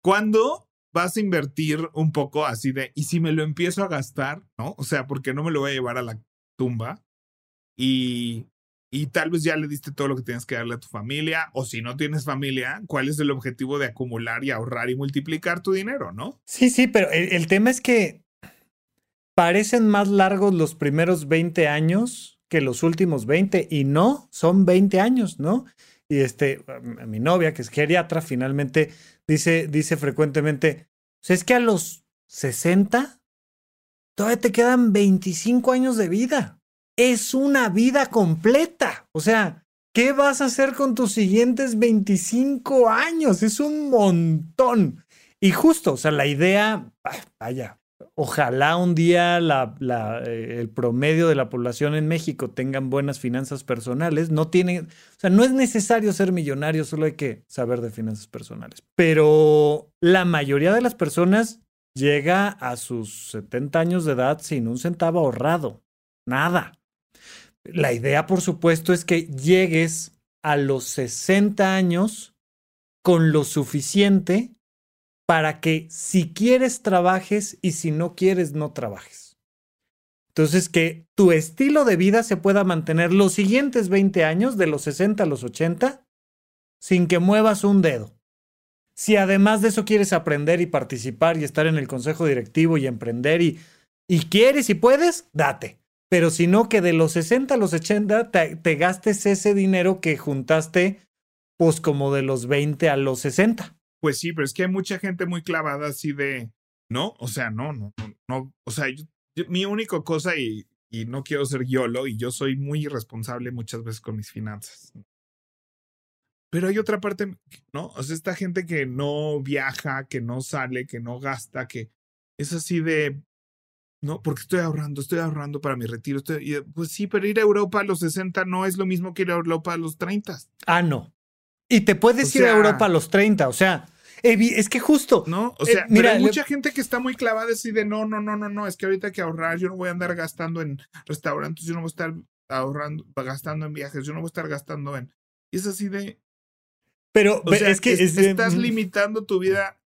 ¿cuándo vas a invertir un poco así de, y si me lo empiezo a gastar, ¿no? O sea, porque no me lo voy a llevar a la tumba y, y tal vez ya le diste todo lo que tienes que darle a tu familia, o si no tienes familia, ¿cuál es el objetivo de acumular y ahorrar y multiplicar tu dinero, ¿no? Sí, sí, pero el tema es que parecen más largos los primeros 20 años que los últimos 20 y no, son 20 años, ¿no? Y este, mi novia, que es geriatra, finalmente dice, dice frecuentemente, pues es que a los 60 todavía te quedan 25 años de vida. Es una vida completa. O sea, ¿qué vas a hacer con tus siguientes 25 años? Es un montón. Y justo, o sea, la idea, vaya, ojalá un día eh, el promedio de la población en México tengan buenas finanzas personales. No tiene, o sea, no es necesario ser millonario, solo hay que saber de finanzas personales. Pero la mayoría de las personas llega a sus 70 años de edad sin un centavo ahorrado. Nada. La idea, por supuesto, es que llegues a los 60 años con lo suficiente para que si quieres trabajes y si no quieres no trabajes. Entonces, que tu estilo de vida se pueda mantener los siguientes 20 años, de los 60 a los 80, sin que muevas un dedo. Si además de eso quieres aprender y participar y estar en el consejo directivo y emprender y, y quieres y puedes, date. Pero si no, que de los 60 a los 80 te, te gastes ese dinero que juntaste, pues como de los 20 a los 60. Pues sí, pero es que hay mucha gente muy clavada así de, no, o sea, no, no, no, o sea, mi única cosa y, y no quiero ser YOLO y yo soy muy irresponsable muchas veces con mis finanzas. Pero hay otra parte, ¿no? O sea, esta gente que no viaja, que no sale, que no gasta, que es así de, no, porque estoy ahorrando, estoy ahorrando para mi retiro. Estoy, pues sí, pero ir a Europa a los 60 no es lo mismo que ir a Europa a los 30. Ah, no. Y te puedes ir a Europa a los 30, o sea, es que justo. No, o sea, mira, hay mucha gente que está muy clavada así de no, no, no, no, no, es que ahorita hay que ahorrar, yo no voy a andar gastando en restaurantes, yo no voy a estar ahorrando, gastando en viajes, yo no voy a estar gastando en. Y es así de. Pero, es que estás limitando tu vida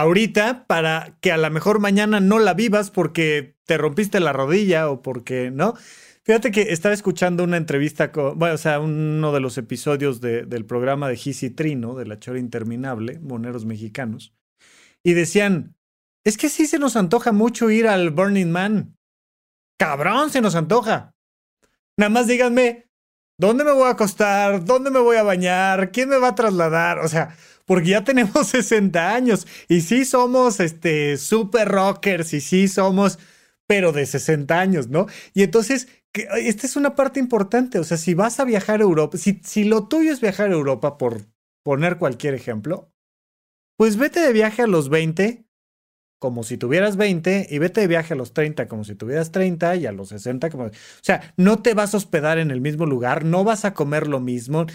ahorita para que a lo mejor mañana no la vivas porque te rompiste la rodilla o porque, ¿no? Fíjate que estaba escuchando una entrevista con, o sea, uno de los episodios del programa de Gis y Trino, de La Chora Interminable, Moneros Mexicanos, y decían, es que sí se nos antoja mucho ir al Burning Man. Cabrón, se nos antoja. Nada más díganme, ¿dónde me voy a acostar? ¿Dónde me voy a bañar? ¿Quién me va a trasladar? O sea, porque ya tenemos 60 años y sí somos este super rockers y sí somos pero de 60 años, ¿no? Y entonces esta es una parte importante, o sea, si vas a viajar a Europa, si, si lo tuyo es viajar a Europa por poner cualquier ejemplo, pues vete de viaje a los 20 como si tuvieras 20 y vete de viaje a los 30 como si tuvieras 30 y a los 60 como... O sea, no te vas a hospedar en el mismo lugar, no vas a comer lo mismo.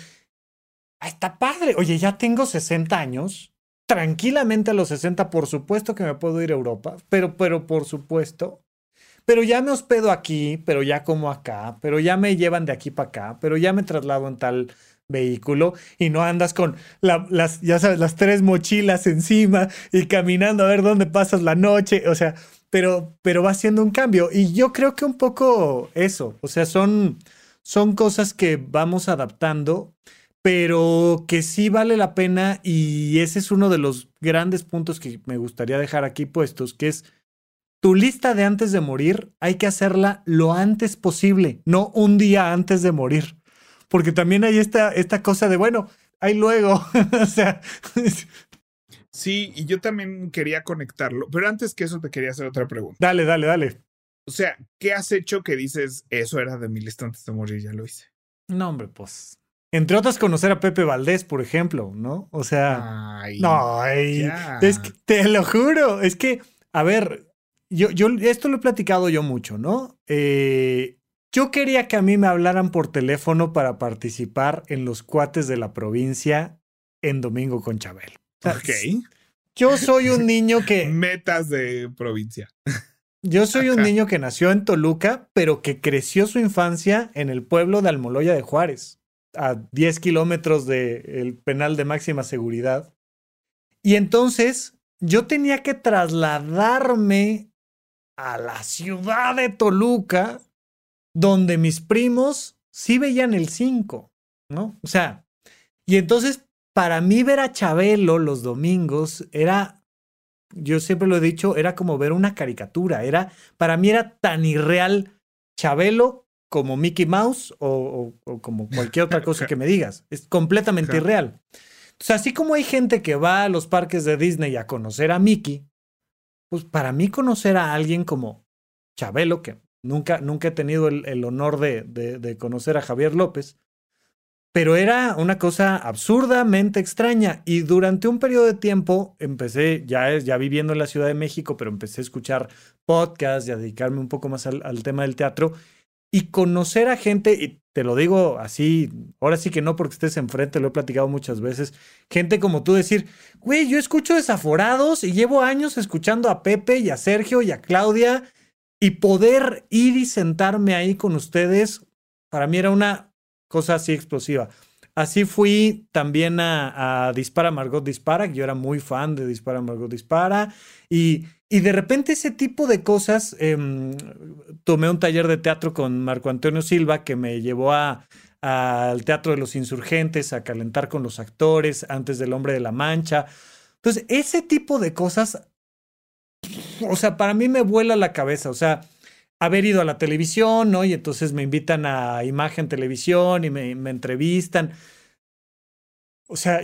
Ah, está padre. Oye, ya tengo 60 años. Tranquilamente a los 60, por supuesto que me puedo ir a Europa, pero, pero por supuesto. Pero ya me hospedo aquí, pero ya como acá, pero ya me llevan de aquí para acá, pero ya me traslado en tal vehículo y no andas con las, ya sabes, las tres mochilas encima y caminando a ver dónde pasas la noche, o sea, pero, pero va haciendo un cambio. Y yo creo que un poco eso, o sea, son, son cosas que vamos adaptando, pero que sí vale la pena y ese es uno de los grandes puntos que me gustaría dejar aquí puestos, que es tu lista de antes de morir hay que hacerla lo antes posible, no un día antes de morir porque también hay esta, esta cosa de, bueno, ahí luego, o sea... Sí, y yo también quería conectarlo, pero antes que eso te quería hacer otra pregunta. Dale, dale, dale. O sea, ¿qué has hecho que dices, eso era de mi lista antes de morir, ya lo hice? No, hombre, pues... Entre otras, conocer a Pepe Valdés, por ejemplo, ¿no? O sea... Ay, no, es que, te lo juro, es que, a ver, yo, yo, esto lo he platicado yo mucho, ¿no? Eh, yo quería que a mí me hablaran por teléfono para participar en los cuates de la provincia en Domingo con Chabelo. Ok. Yo soy un niño que... Metas de provincia. Yo soy un niño que nació en Toluca, pero que creció su infancia en el pueblo de Almoloya de Juárez, a 10 kilómetros del penal de máxima seguridad. Y entonces yo tenía que trasladarme a la ciudad de Toluca donde mis primos sí veían el 5, ¿no? O sea, y entonces para mí ver a Chabelo los domingos era, yo siempre lo he dicho, era como ver una caricatura, era, para mí era tan irreal Chabelo como Mickey Mouse o, como cualquier otra cosa que me digas, es completamente irreal. Entonces, así como hay gente que va a los parques de Disney a conocer a Mickey, pues para mí conocer a alguien como Chabelo, que Nunca, nunca he tenido el, honor de, de, conocer a Javier López, pero era una cosa absurdamente extraña. Y durante un periodo de tiempo empecé, ya, ya viviendo en la Ciudad de México, pero empecé a escuchar podcasts y a dedicarme un poco más al, al tema del teatro y conocer a gente, y te lo digo así, ahora sí que no porque estés enfrente, lo he platicado muchas veces, gente como tú decir, güey, yo escucho desaforados y llevo años escuchando a Pepe y a Sergio y a Claudia y poder ir y sentarme ahí con ustedes, para mí era una cosa así explosiva. Así fui también a, Dispara Margot Dispara, que yo era muy fan de Dispara Margot Dispara. Y, y de repente ese tipo de cosas, em, tomé un taller de teatro con Marco Antonio Silva que me llevó a, al Teatro de los Insurgentes, a calentar con los actores antes del Hombre de la Mancha. Entonces, ese tipo de cosas o sea, para mí me vuela la cabeza, o sea, haber ido a la televisión, ¿no? Y entonces me invitan a Imagen Televisión y me, entrevistan. O sea,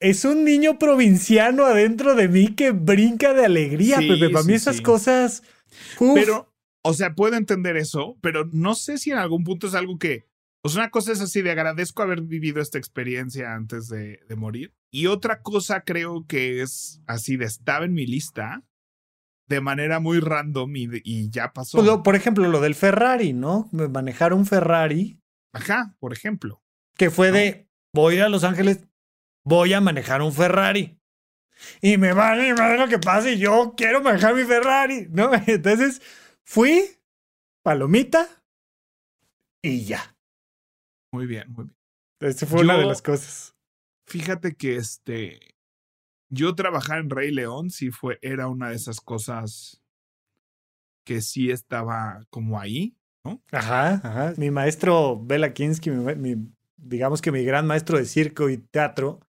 es un niño provinciano adentro de mí que brinca de alegría, Pepe. Para mí esas cosas. Pero, o sea, puedo entender eso, pero no sé si en algún punto es algo que. Sea, una cosa es así de agradezco haber vivido esta experiencia antes de, de morir. Y otra cosa creo que es así de estaba en mi lista de manera muy random y, ya pasó. Pues por ejemplo, lo del Ferrari, ¿no? Manejar un Ferrari. Ajá, por ejemplo. Que fue de, voy a Los Ángeles, voy a manejar un Ferrari. Y me vale, me vale lo que pase, y yo quiero manejar mi Ferrari, ¿no? Entonces, fui, palomita, y ya. Muy bien, muy bien. Esa fue una de las cosas. Fíjate que este, yo trabajar en Rey León sí fue, era una de esas cosas que sí estaba como ahí, ¿no? Ajá, ajá. Mi maestro Bela Kinsky, mi, digamos que mi gran maestro de circo y teatro,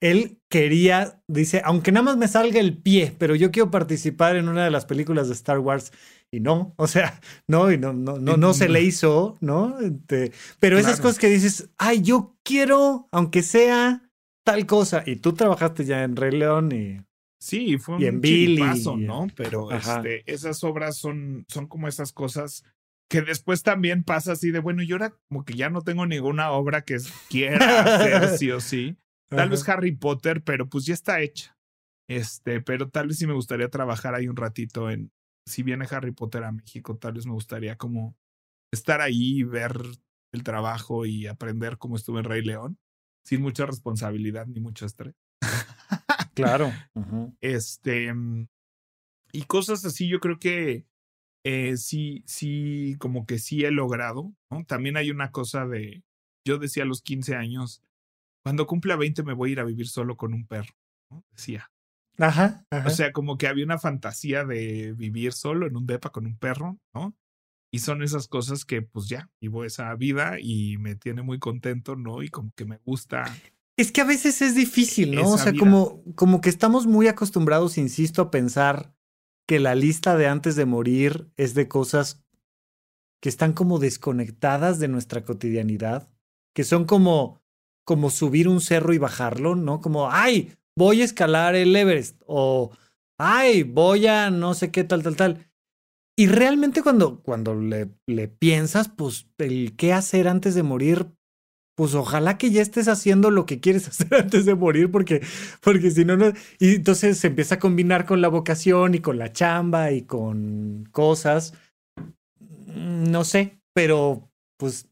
él quería, dice, aunque nada más me salga el pie, pero yo quiero participar en una de las películas de Star Wars. Y no, o sea, no, y no, no, no, no se le hizo, ¿no? Este, pero esas cosas que dices, ay, yo quiero, aunque sea tal cosa. Y tú trabajaste ya en Rey León y. Sí, fue un paso, ¿no? Pero este, esas obras son, son como esas cosas que después también pasa así de, bueno, yo ahora como que ya no tengo ninguna obra que quiera hacer sí o sí. Tal vez Harry Potter, pero pues ya está hecha. Este, pero tal vez sí me gustaría trabajar ahí un ratito en, si viene Harry Potter a México, tal vez me gustaría como estar ahí, ver el trabajo y aprender cómo estuve en Rey León sin mucha responsabilidad ni mucho estrés. claro. Este, mm, y cosas así, yo creo que eh, sí, sí, como que sí he logrado. ¿no? También hay una cosa de, yo decía a los 15 años, cuando cumpla 20 me voy a ir a vivir solo con un perro, ¿no? decía. Ajá, O sea, como que había una fantasía de vivir solo en un depa con un perro, ¿no? Y son esas cosas que pues ya, vivo esa vida y me tiene muy contento, ¿no? Y como que me gusta. Es que a veces es difícil, ¿no? O sea, como, como que estamos muy acostumbrados, insisto, a pensar que la lista de antes de morir es de cosas que están como desconectadas de nuestra cotidianidad, que son como, como subir un cerro y bajarlo, ¿no? Como, ay, voy a escalar el Everest o, ay, voy a no sé qué tal, tal, tal. Y realmente cuando, cuando le, le piensas, pues el qué hacer antes de morir, pues ojalá que ya estés haciendo lo que quieres hacer antes de morir, porque, porque si no, no. Y entonces se empieza a combinar con la vocación y con la chamba y con cosas. Mm, no sé, pero pues.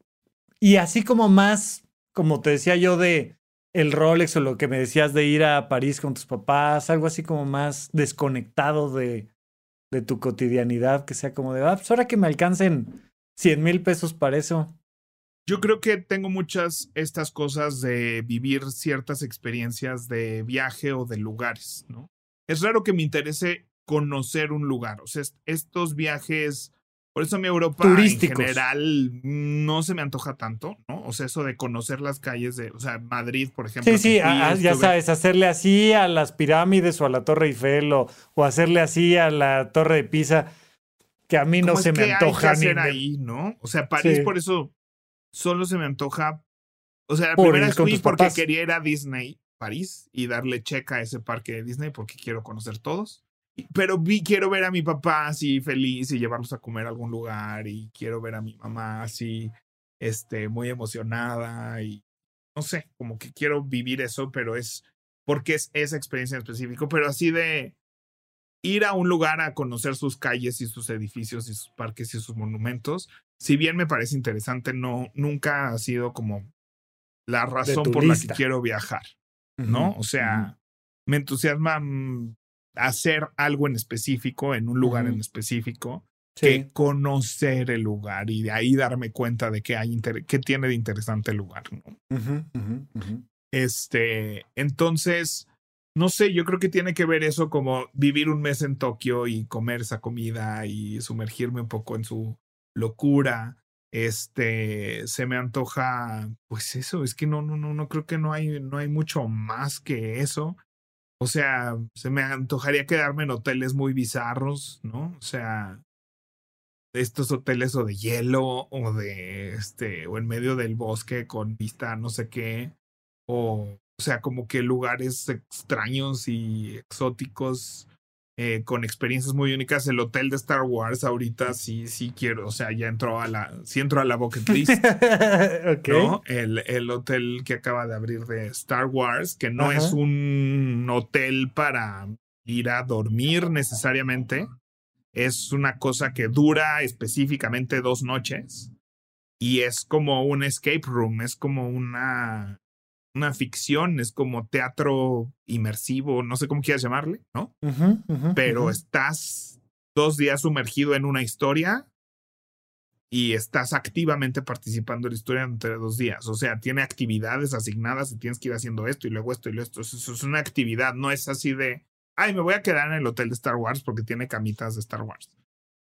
Y así como más, como te decía yo, de el Rolex o lo que me decías de ir a París con tus papás, algo así como más desconectado de, de tu cotidianidad, que sea como de, ah, pues ahora que me alcancen 100 mil pesos para eso. Yo creo que tengo muchas estas cosas de vivir ciertas experiencias de viaje o de lugares, ¿no? Es raro que me interese conocer un lugar, o sea, estos viajes por eso mi Europa en general no se me antoja tanto, ¿no? O sea, eso de conocer las calles de, o sea, Madrid, por ejemplo. Sí, sí, ya sabes, hacerle así a las pirámides o a la Torre Eiffel o, hacerle así a la Torre de Pisa, que a mí no se me antoja hay que hacer ahí, ¿no? O sea, París por eso solo se me antoja. O sea, la primera vez fui porque quería ir a Disney, París, y darle checa a ese parque de Disney porque quiero conocer todos pero vi, quiero ver a mi papá así feliz y llevarlos a comer a algún lugar y quiero ver a mi mamá así, este, muy emocionada y no sé, como que quiero vivir eso, pero es porque es esa experiencia en específico, pero así de ir a un lugar a conocer sus calles y sus edificios y sus parques y sus monumentos, si bien me parece interesante, no, nunca ha sido como la razón por la que quiero viajar, ¿no? o sea, me entusiasma mm, hacer algo en específico, en un lugar en específico, que conocer el lugar y de ahí darme cuenta de qué hay qué tiene de interesante el lugar. Este, entonces, no sé, yo creo que tiene que ver eso como vivir un mes en Tokio y comer esa comida y sumergirme un poco en su locura. Este, se me antoja, pues eso, es que no, no, no, no creo que no hay, no hay mucho más que eso. O sea, se me antojaría quedarme en hoteles muy bizarros, ¿no? O sea, estos hoteles o de hielo o de este o en medio del bosque con vista no sé qué o o sea, como que lugares extraños y exóticos eh, con experiencias muy únicas. El hotel de Star Wars ahorita sí, sí quiero, o sea, ya entró a la, sí entró a la bucket list. ¿no? El, el, hotel que acaba de abrir de Star Wars, que no es un hotel para ir a dormir necesariamente. Es una cosa que dura específicamente dos noches. Y es como un escape room, es como una una ficción, es como teatro inmersivo, no sé cómo quieras llamarle, ¿no? Pero estás dos días sumergido en una historia y estás activamente participando en la historia entre dos días. O sea, tiene actividades asignadas y tienes que ir haciendo esto y luego esto y luego esto. Eso es una actividad, no es así de, ay, me voy a quedar en el hotel de Star Wars porque tiene camitas de Star Wars.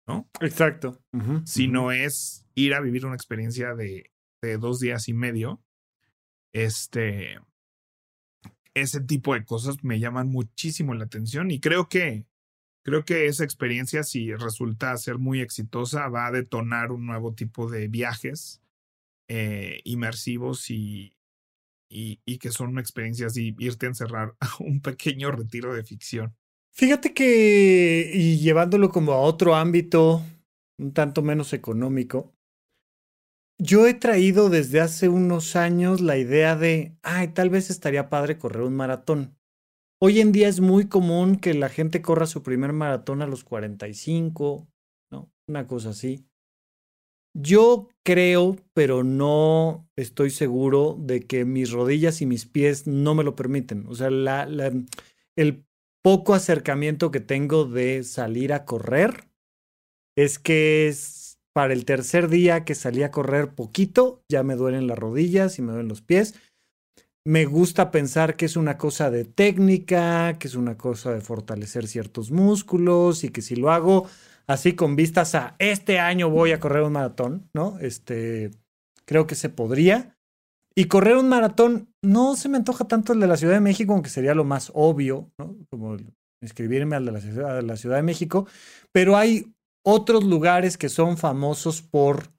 ¿No? Exacto. Sino es ir a vivir una experiencia de, de dos días y medio. Este, ese tipo de cosas me llaman muchísimo la atención y creo que creo que esa experiencia si resulta ser muy exitosa va a detonar un nuevo tipo de viajes eh, inmersivos y, y, y, que son experiencias y irte a encerrar a un pequeño retiro de ficción. Fíjate que, y llevándolo como a otro ámbito, un tanto menos económico, yo he traído desde hace unos años la idea de, ay, tal vez estaría padre correr un maratón. Hoy en día es muy común que la gente corra su primer maratón a los 45, ¿no? Una cosa así. Yo creo, pero no estoy seguro de que mis rodillas y mis pies no me lo permiten. O sea, la, la, el poco acercamiento que tengo de salir a correr es que es para el tercer día que salí a correr poquito, ya me duelen las rodillas y me duelen los pies. Me gusta pensar que es una cosa de técnica, que es una cosa de fortalecer ciertos músculos y que si lo hago así con vistas a este año voy a correr un maratón, ¿no? Este, creo que se podría. Y correr un maratón no se me antoja tanto el de la Ciudad de México, aunque sería lo más obvio, ¿no? Como inscribirme al de la, Ciudad de México, pero hay otros lugares que son famosos por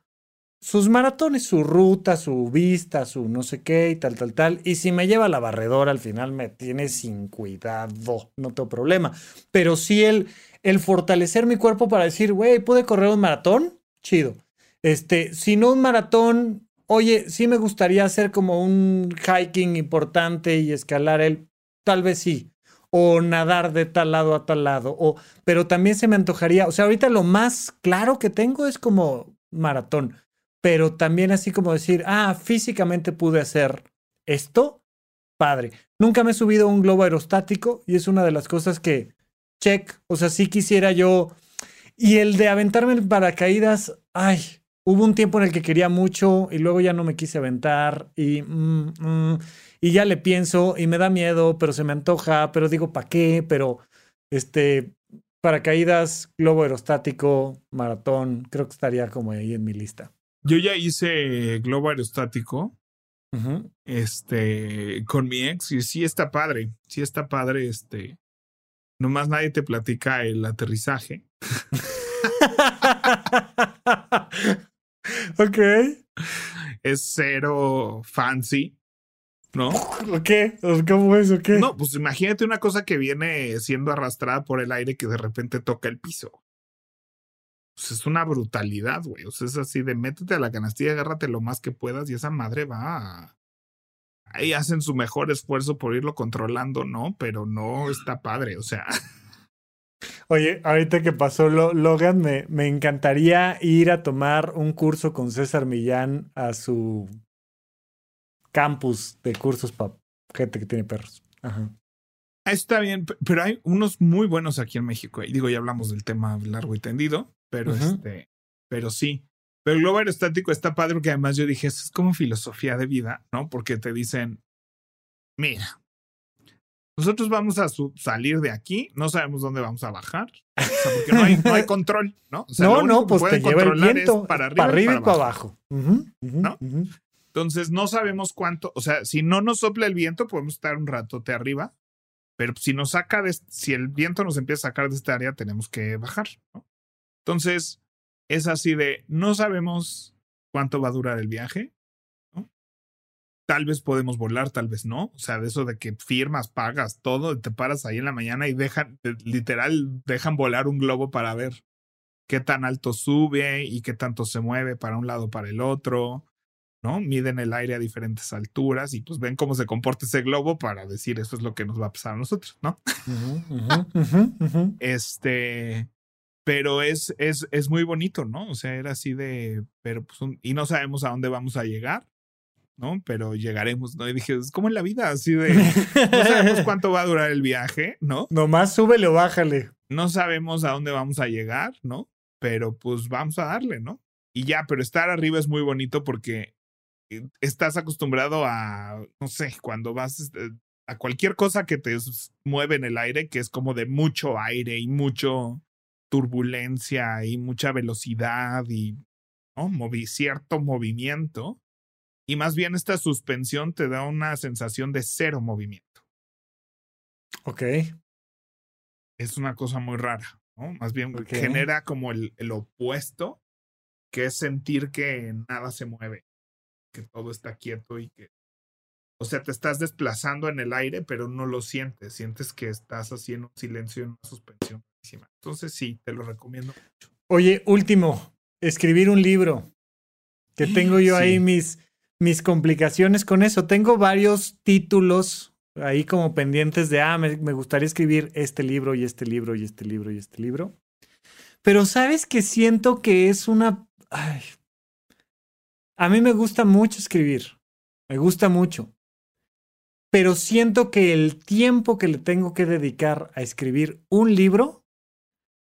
sus maratones, su ruta, su vista, su no sé qué y tal, tal, tal. Y si me lleva la barredora al final me tiene sin cuidado, no tengo problema. Pero sí el, el fortalecer mi cuerpo para decir, güey, ¿pude correr un maratón? Chido. Este, si no un maratón, oye, sí me gustaría hacer como un hiking importante y escalar el, tal vez sí o nadar de tal lado a tal lado, o, pero también se me antojaría, o sea, ahorita lo más claro que tengo es como maratón, pero también así como decir, ah, físicamente pude hacer esto, padre. Nunca me he subido a un globo aerostático y es una de las cosas que, check, o sea, sí quisiera yo. Y el de aventarme en paracaídas, ay, hubo un tiempo en el que quería mucho y luego ya no me quise aventar y... Mm, mm, y ya le pienso y me da miedo, pero se me antoja, pero digo, ¿para qué? Pero, este, paracaídas, globo aerostático, maratón, creo que estaría como ahí en mi lista. Yo ya hice globo aerostático, este, con mi ex y sí está padre, sí está padre, este, nomás nadie te platica el aterrizaje. ok. Es cero fancy. ¿No? ¿Qué? ¿Cómo es o qué? No, pues imagínate una cosa que viene siendo arrastrada por el aire que de repente toca el piso. Pues es una brutalidad, güey. O sea, es así de métete a la canastilla, agárrate lo más que puedas y esa madre va. Ahí hacen su mejor esfuerzo por irlo controlando, ¿no? Pero no está padre, o sea. Oye, ahorita que pasó Logan, me, me encantaría ir a tomar un curso con César Millán a su campus de cursos para gente que tiene perros. Ajá. Está bien, pero hay unos muy buenos aquí en México. Y digo, ya hablamos del tema largo y tendido, pero este, pero sí. Pero el globo aerostático está padre porque además yo dije, esto es como filosofía de vida, ¿no? Porque te dicen, mira, nosotros vamos a salir de aquí, no sabemos dónde vamos a bajar, o sea, porque no hay, no hay control, ¿no? O sea, no, no, pues te lleva el viento para arriba, para arriba y para abajo. ¿no? Entonces no sabemos cuánto, o sea, si no nos sopla el viento, podemos estar un ratote arriba, pero si nos saca de, si el viento nos empieza a sacar de esta área, tenemos que bajar. Entonces, es así de, no sabemos cuánto va a durar el viaje. Tal vez podemos volar, tal vez no. O sea, de eso de que firmas, pagas todo, te paras ahí en la mañana y dejan, literal, dejan volar un globo para ver qué tan alto sube y qué tanto se mueve para un lado, para el otro. ¿No? Miden el aire a diferentes alturas y pues ven cómo se comporta ese globo para decir eso es lo que nos va a pasar a nosotros, ¿no? este, pero es, es, es muy bonito, ¿no? O sea, era así de, pero pues, y no sabemos a dónde vamos a llegar, ¿no? Pero llegaremos, ¿no? Y dije, es como en la vida, así de, no sabemos cuánto va a durar el viaje, ¿no? Nomás súbele o bájale. No sabemos a dónde vamos a llegar, ¿no? Pero pues vamos a darle, ¿no? y ya, pero estar arriba es muy bonito porque estás acostumbrado a, no sé, cuando vas este, a cualquier cosa que te mueve en el aire, que es como de mucho aire y mucho turbulencia y mucha velocidad y cierto movimiento. Y más bien esta suspensión te da una sensación de cero movimiento. Ok. Es una cosa muy rara, ¿no? Más bien genera como el, el opuesto, que es sentir que nada se mueve, que todo está quieto y que o sea, te estás desplazando en el aire, pero no lo sientes. Sientes que estás haciendo un silencio en una suspensión. Entonces sí, te lo recomiendo mucho. Oye, último, escribir un libro. Que tengo yo ahí mis, mis complicaciones con eso. Tengo varios títulos ahí como pendientes de, ah, me, me gustaría escribir este libro y este libro y este libro y este libro. Pero sabes que siento que es una... Ay, a mí me gusta mucho escribir. Me gusta mucho pero siento que el tiempo que le tengo que dedicar a escribir un libro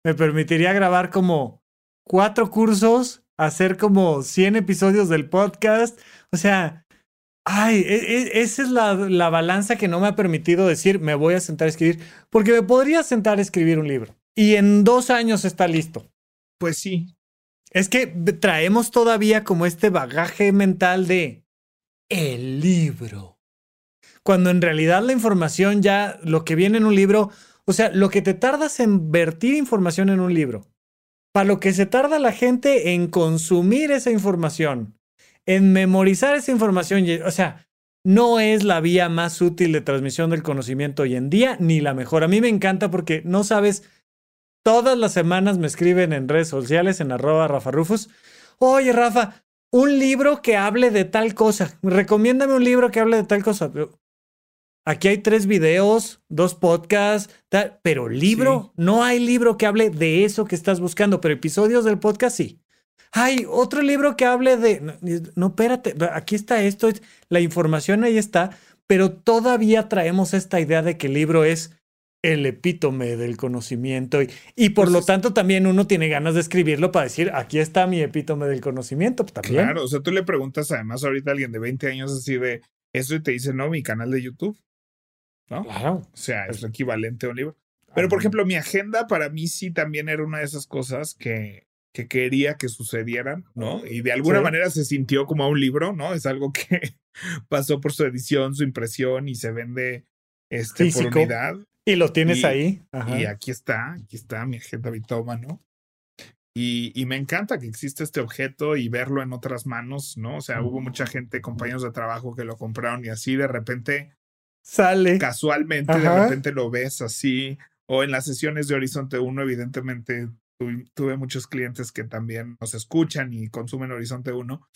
me permitiría grabar como cuatro cursos, hacer como 100 episodios del podcast. O sea, ay, e, e, esa es la, la balanza que no me ha permitido decir, me voy a sentar a escribir, porque me podría sentar a escribir un libro y en dos años está listo. Pues sí. Es que traemos todavía como este bagaje mental de el libro cuando en realidad la información ya, lo que viene en un libro, o sea, lo que te tardas en vertir información en un libro, para lo que se tarda la gente en consumir esa información, en memorizar esa información, o sea, no es la vía más útil de transmisión del conocimiento hoy en día, ni la mejor. A mí me encanta porque no sabes, todas las semanas me escriben en redes sociales, en arroba Rafa Rufus, oye Rafa, un libro que hable de tal cosa, recomiéndame un libro que hable de tal cosa. Aquí hay tres videos, dos podcasts, pero libro, no hay libro que hable de eso que estás buscando, pero episodios del podcast sí. Hay otro libro que hable de... No, espérate, aquí está esto, la información ahí está, pero todavía traemos esta idea de que el libro es el epítome del conocimiento y, y por pues lo tanto también uno tiene ganas de escribirlo para decir, aquí está mi epítome del conocimiento. Pues, también. Claro, o sea, tú le preguntas además ahorita a alguien de 20 años así de eso y te dice, no, mi canal de YouTube. Claro. O sea, es lo equivalente a un libro. Pero, por ejemplo, mi agenda para mí sí también era una de esas cosas que, que quería que sucedieran, ¿no? Y de alguna manera se sintió como a un libro, ¿no? Es algo que pasó por su edición, su impresión y se vende este, por unidad. Y lo tienes ahí. Y aquí está, aquí está mi agenda ¿no? Y, y, me encanta que exista este objeto y verlo en otras manos, ¿no? O sea, hubo mucha gente, compañeros de trabajo que lo compraron y así de repente sale. Casualmente, de repente lo ves así. O en las sesiones de Horizonte 1, evidentemente tuve muchos clientes que también nos escuchan y consumen Horizonte 1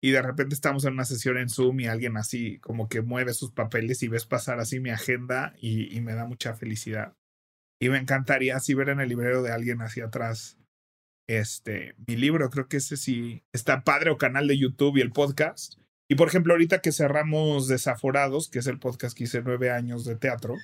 y de repente estamos en una sesión en Zoom y alguien así como que mueve sus papeles y ves pasar así mi agenda y, y me da mucha felicidad. Y me encantaría así ver en el librero de alguien hacia atrás este mi libro, creo que ese sí está padre o canal de YouTube y el podcast y por ejemplo, ahorita que cerramos Desaforados, que es el podcast que hice nueve años de teatro,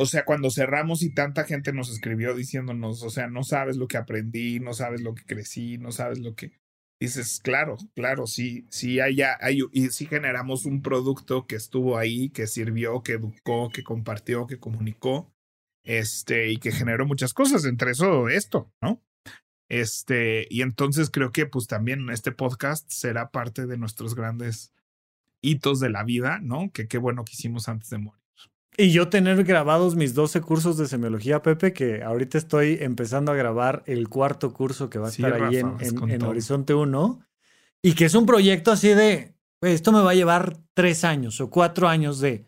o sea, cuando cerramos y tanta gente nos escribió diciéndonos, o sea, no sabes lo que aprendí, no sabes lo que crecí, no sabes lo que dices, claro, claro, sí, sí hay, hay y sí generamos un producto que estuvo ahí, que sirvió, que educó, que compartió, que comunicó, este, y que generó muchas cosas, entre eso esto, ¿no? Este, y entonces creo que pues también este podcast será parte de nuestros grandes hitos de la vida, ¿no? Que qué bueno que hicimos antes de morir. Y yo tener grabados mis 12 cursos de semiología, Pepe, que ahorita estoy empezando a grabar el cuarto curso que va a estar ahí en, en, Horizonte 1, y que es un proyecto así de, esto me va a llevar tres años o cuatro años de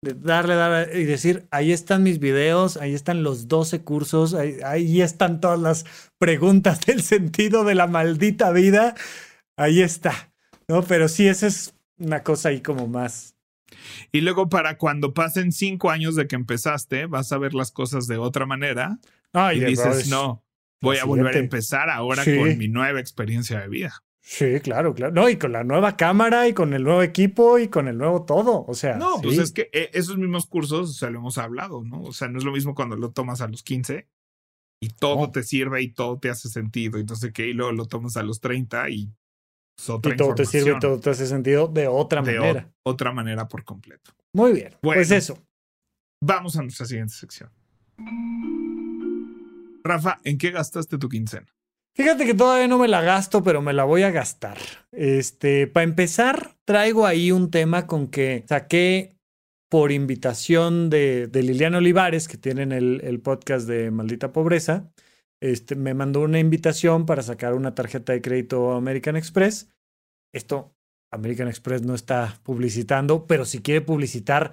darle, darle y decir, ahí están mis videos, ahí están los 12 cursos, ahí, están todas las preguntas del sentido de la maldita vida, ahí está, ¿no? Pero sí, esa es una cosa ahí como más. Y luego para cuando pasen cinco años de que empezaste, vas a ver las cosas de otra manera y dices, no, voy a volver a empezar ahora con mi nueva experiencia de vida. Sí, claro, claro. No, y con la nueva cámara y con el nuevo equipo y con el nuevo todo. O sea. No, pues es que eh, esos mismos cursos, o sea, lo hemos hablado, ¿no? O sea, no es lo mismo cuando lo tomas a los 15 y todo Oh. te sirve y todo te hace sentido. Entonces, que y luego lo tomas a los 30 y Y todo te sirve y todo te hace sentido de otra de manera. otra manera por completo. Muy bien. Bueno. Pues eso. Vamos a nuestra siguiente sección. Rafa, ¿en qué gastaste tu quincena? Fíjate que todavía no me la gasto, pero me la voy a gastar. Este, para empezar, traigo ahí un tema con que saqué por invitación de, de Liliana Olivares, que tienen el, el podcast de Maldita Pobreza. Este, me mandó una invitación para sacar una tarjeta de crédito American Express. Esto American Express no está publicitando, pero si quiere publicitar,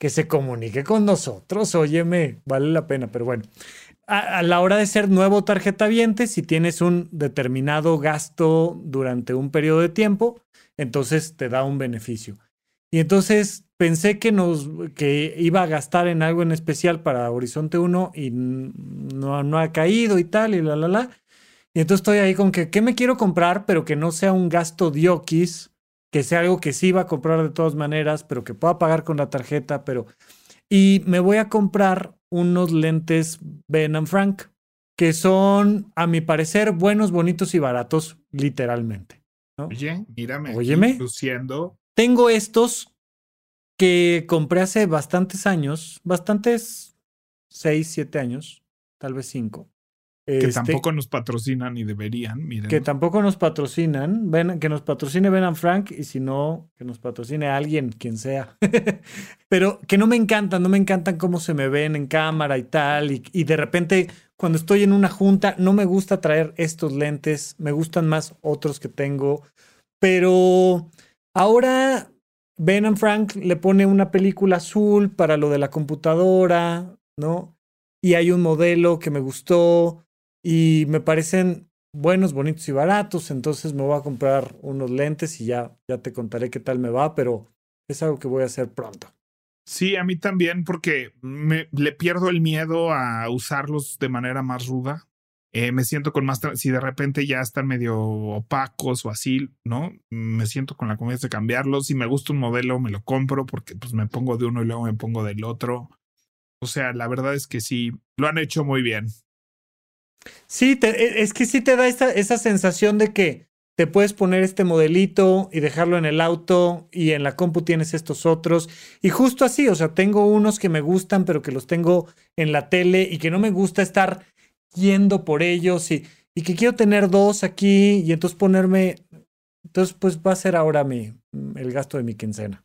que se comunique con nosotros. Óyeme, vale la pena, pero bueno a, a la hora de ser nuevo tarjeta viente, si tienes un determinado gasto durante un periodo de tiempo, entonces te da un beneficio. Y entonces pensé que nos que iba a gastar en algo en especial para Horizonte 1 y no, no ha caído y tal, y la la la. Y entonces estoy ahí con que, ¿qué me quiero comprar? Pero que no sea un gasto diokis, que sea algo que sí iba a comprar de todas maneras, pero que pueda pagar con la tarjeta, pero y me voy a comprar unos lentes Ben and Frank, que son, a mi parecer, buenos, bonitos y baratos, literalmente. Oye, mírame. Óyeme. Luciendo. Tengo estos que compré hace bastantes años, bastantes, seis, siete años, tal vez cinco. Que Este, tampoco nos patrocinan ni deberían. Miren. que tampoco nos patrocinan, ven, que nos patrocine Ben Frank y si no, que nos patrocine alguien, quien sea. Pero que no me encantan, no me encantan cómo se me ven en cámara y tal. Y, y de repente, cuando estoy en una junta, no me gusta traer estos lentes, me gustan más otros que tengo. Pero ahora Ben and Frank le pone una película azul para lo de la computadora, ¿no? Y hay un modelo que me gustó y me parecen buenos, bonitos y baratos, entonces me voy a comprar unos lentes y ya, ya te contaré qué tal me va, pero es algo que voy a hacer pronto. Sí, a mí también, porque me, le pierdo el miedo a usarlos de manera más ruda. Eh, me siento con más. Si de repente ya están medio opacos o así, ¿no? Me siento con la confianza de cambiarlos. Si me gusta un modelo, me lo compro porque pues me pongo de uno y luego me pongo del otro. O sea, la verdad es que sí, lo han hecho muy bien. Sí, e- es que sí te da esa, esa sensación de que te puedes poner este modelito y dejarlo en el auto y en la compu tienes estos otros. Y justo así, o sea, tengo unos que me gustan, pero que los tengo en la tele y que no me gusta estar yendo por ellos y, y que quiero tener dos aquí y entonces ponerme... Entonces, pues va a ser ahora mi, el gasto de mi quincena.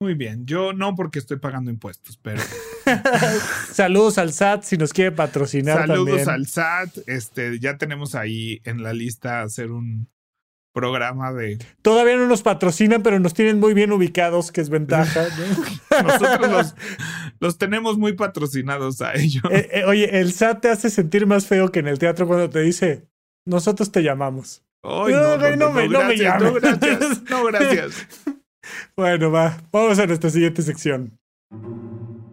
Muy bien. Yo no porque estoy pagando impuestos, pero Saludos al SAT si nos quiere patrocinar saludos también. al SAT. Este, ya tenemos ahí en la lista hacer un programa de Todavía no nos patrocinan, pero nos tienen muy bien ubicados, que es ventaja. ¿no? Nosotros los, los tenemos muy patrocinados a ellos. Eh, eh, oye, el SAT te hace sentir más feo que en el teatro cuando te dice, nosotros te llamamos. Ay, no, no, no me- no me gracias, no, llames. gracias, no, gracias. Bueno, va, vamos a nuestra siguiente sección.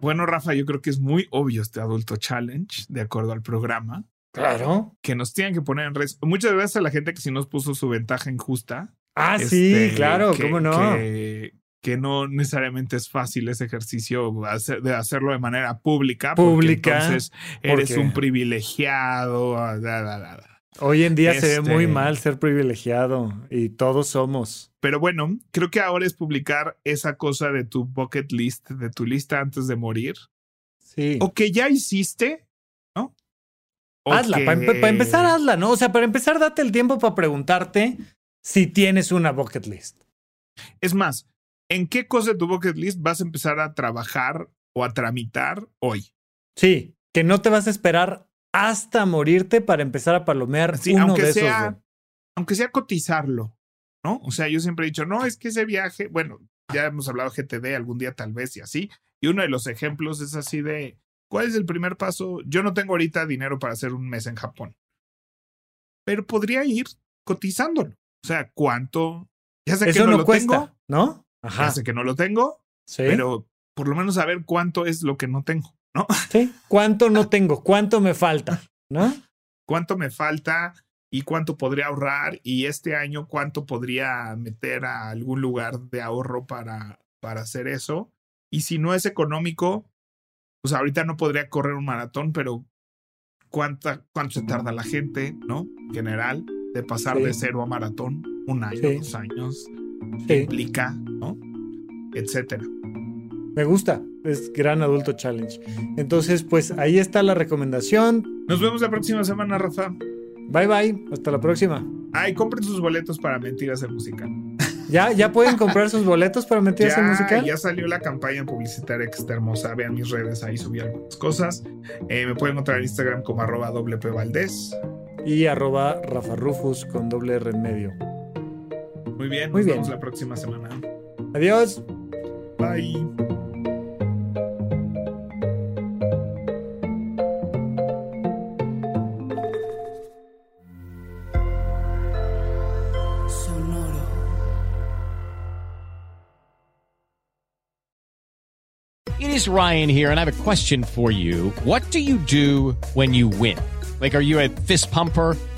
Bueno, Rafa, yo creo que es muy obvio este adulto challenge, de acuerdo al programa, Claro. que nos tienen que poner en redes. Muchas gracias a la gente que sí nos puso su ventaja injusta. Ah, sí, Este, claro, que- cómo no. Que, que no necesariamente es fácil ese ejercicio hacer- de hacerlo de manera pública. porque Pública, Entonces eres porque- un privilegiado. ah, da, da, da. Hoy en día se ve Este- muy mal ser privilegiado y todos somos. Pero bueno, creo que ahora es publicar esa cosa de tu bucket list, de tu lista antes de morir. Sí. O que ya hiciste, ¿no? O hazla, que- para empezar, hazla, ¿no? O sea, para empezar, date el tiempo para preguntarte si tienes una bucket list. Es más, ¿en qué cosa de tu bucket list vas a empezar a trabajar o a tramitar hoy? Sí, que no te vas a esperar hasta morirte para empezar a palomear Sí, uno aunque de esos. sea- de- Aunque sea cotizarlo, ¿no? O sea, yo siempre he dicho, no, es que ese viaje, bueno, ya hemos hablado de GTD algún día tal vez y así. Y uno de los ejemplos es así de, ¿cuál es el primer paso? Yo no tengo ahorita dinero para hacer un mes en Japón, pero podría ir cotizándolo. O sea, ¿cuánto? Ya sé que Eso no, no, lo cuesta, tengo, ¿no? Ajá. sé que no lo tengo, Sí. pero por lo menos saber cuánto es lo que no tengo, ¿no? sí. ¿Cuánto no tengo? ¿Cuánto me falta? ¿No? cuánto me falta y cuánto podría ahorrar y este año cuánto podría meter a algún lugar de ahorro para, para hacer eso. Y si no es económico, pues ahorita no podría correr un maratón, pero cuánta, cuánto se tarda la gente, ¿no? En general, de pasar Sí. de cero a maratón, un año, Sí. dos años, Sí. qué implica, ¿no? Etcétera. Me gusta, es Gran Adulto Challenge. Entonces, pues ahí está la recomendación. Nos vemos la próxima semana, Rafa. Bye bye, hasta la próxima. Ay, compren sus boletos para Mentiras el Musical. ¿Ya, ya pueden comprar sus boletos para Mentiras el Musical? ya salió la campaña publicitaria que está hermosa. Vean mis redes, ahí subí algunas cosas. Eh, me pueden encontrar en Instagram como arroba WP Valdés. Y arroba Rafa Rufus con doble R en medio. Muy bien, Muy nos bien. vemos la próxima semana. Adiós. Bye. It is Ryan here, and I have a question for you. What do you do when you win? Like, are you a fist pumper?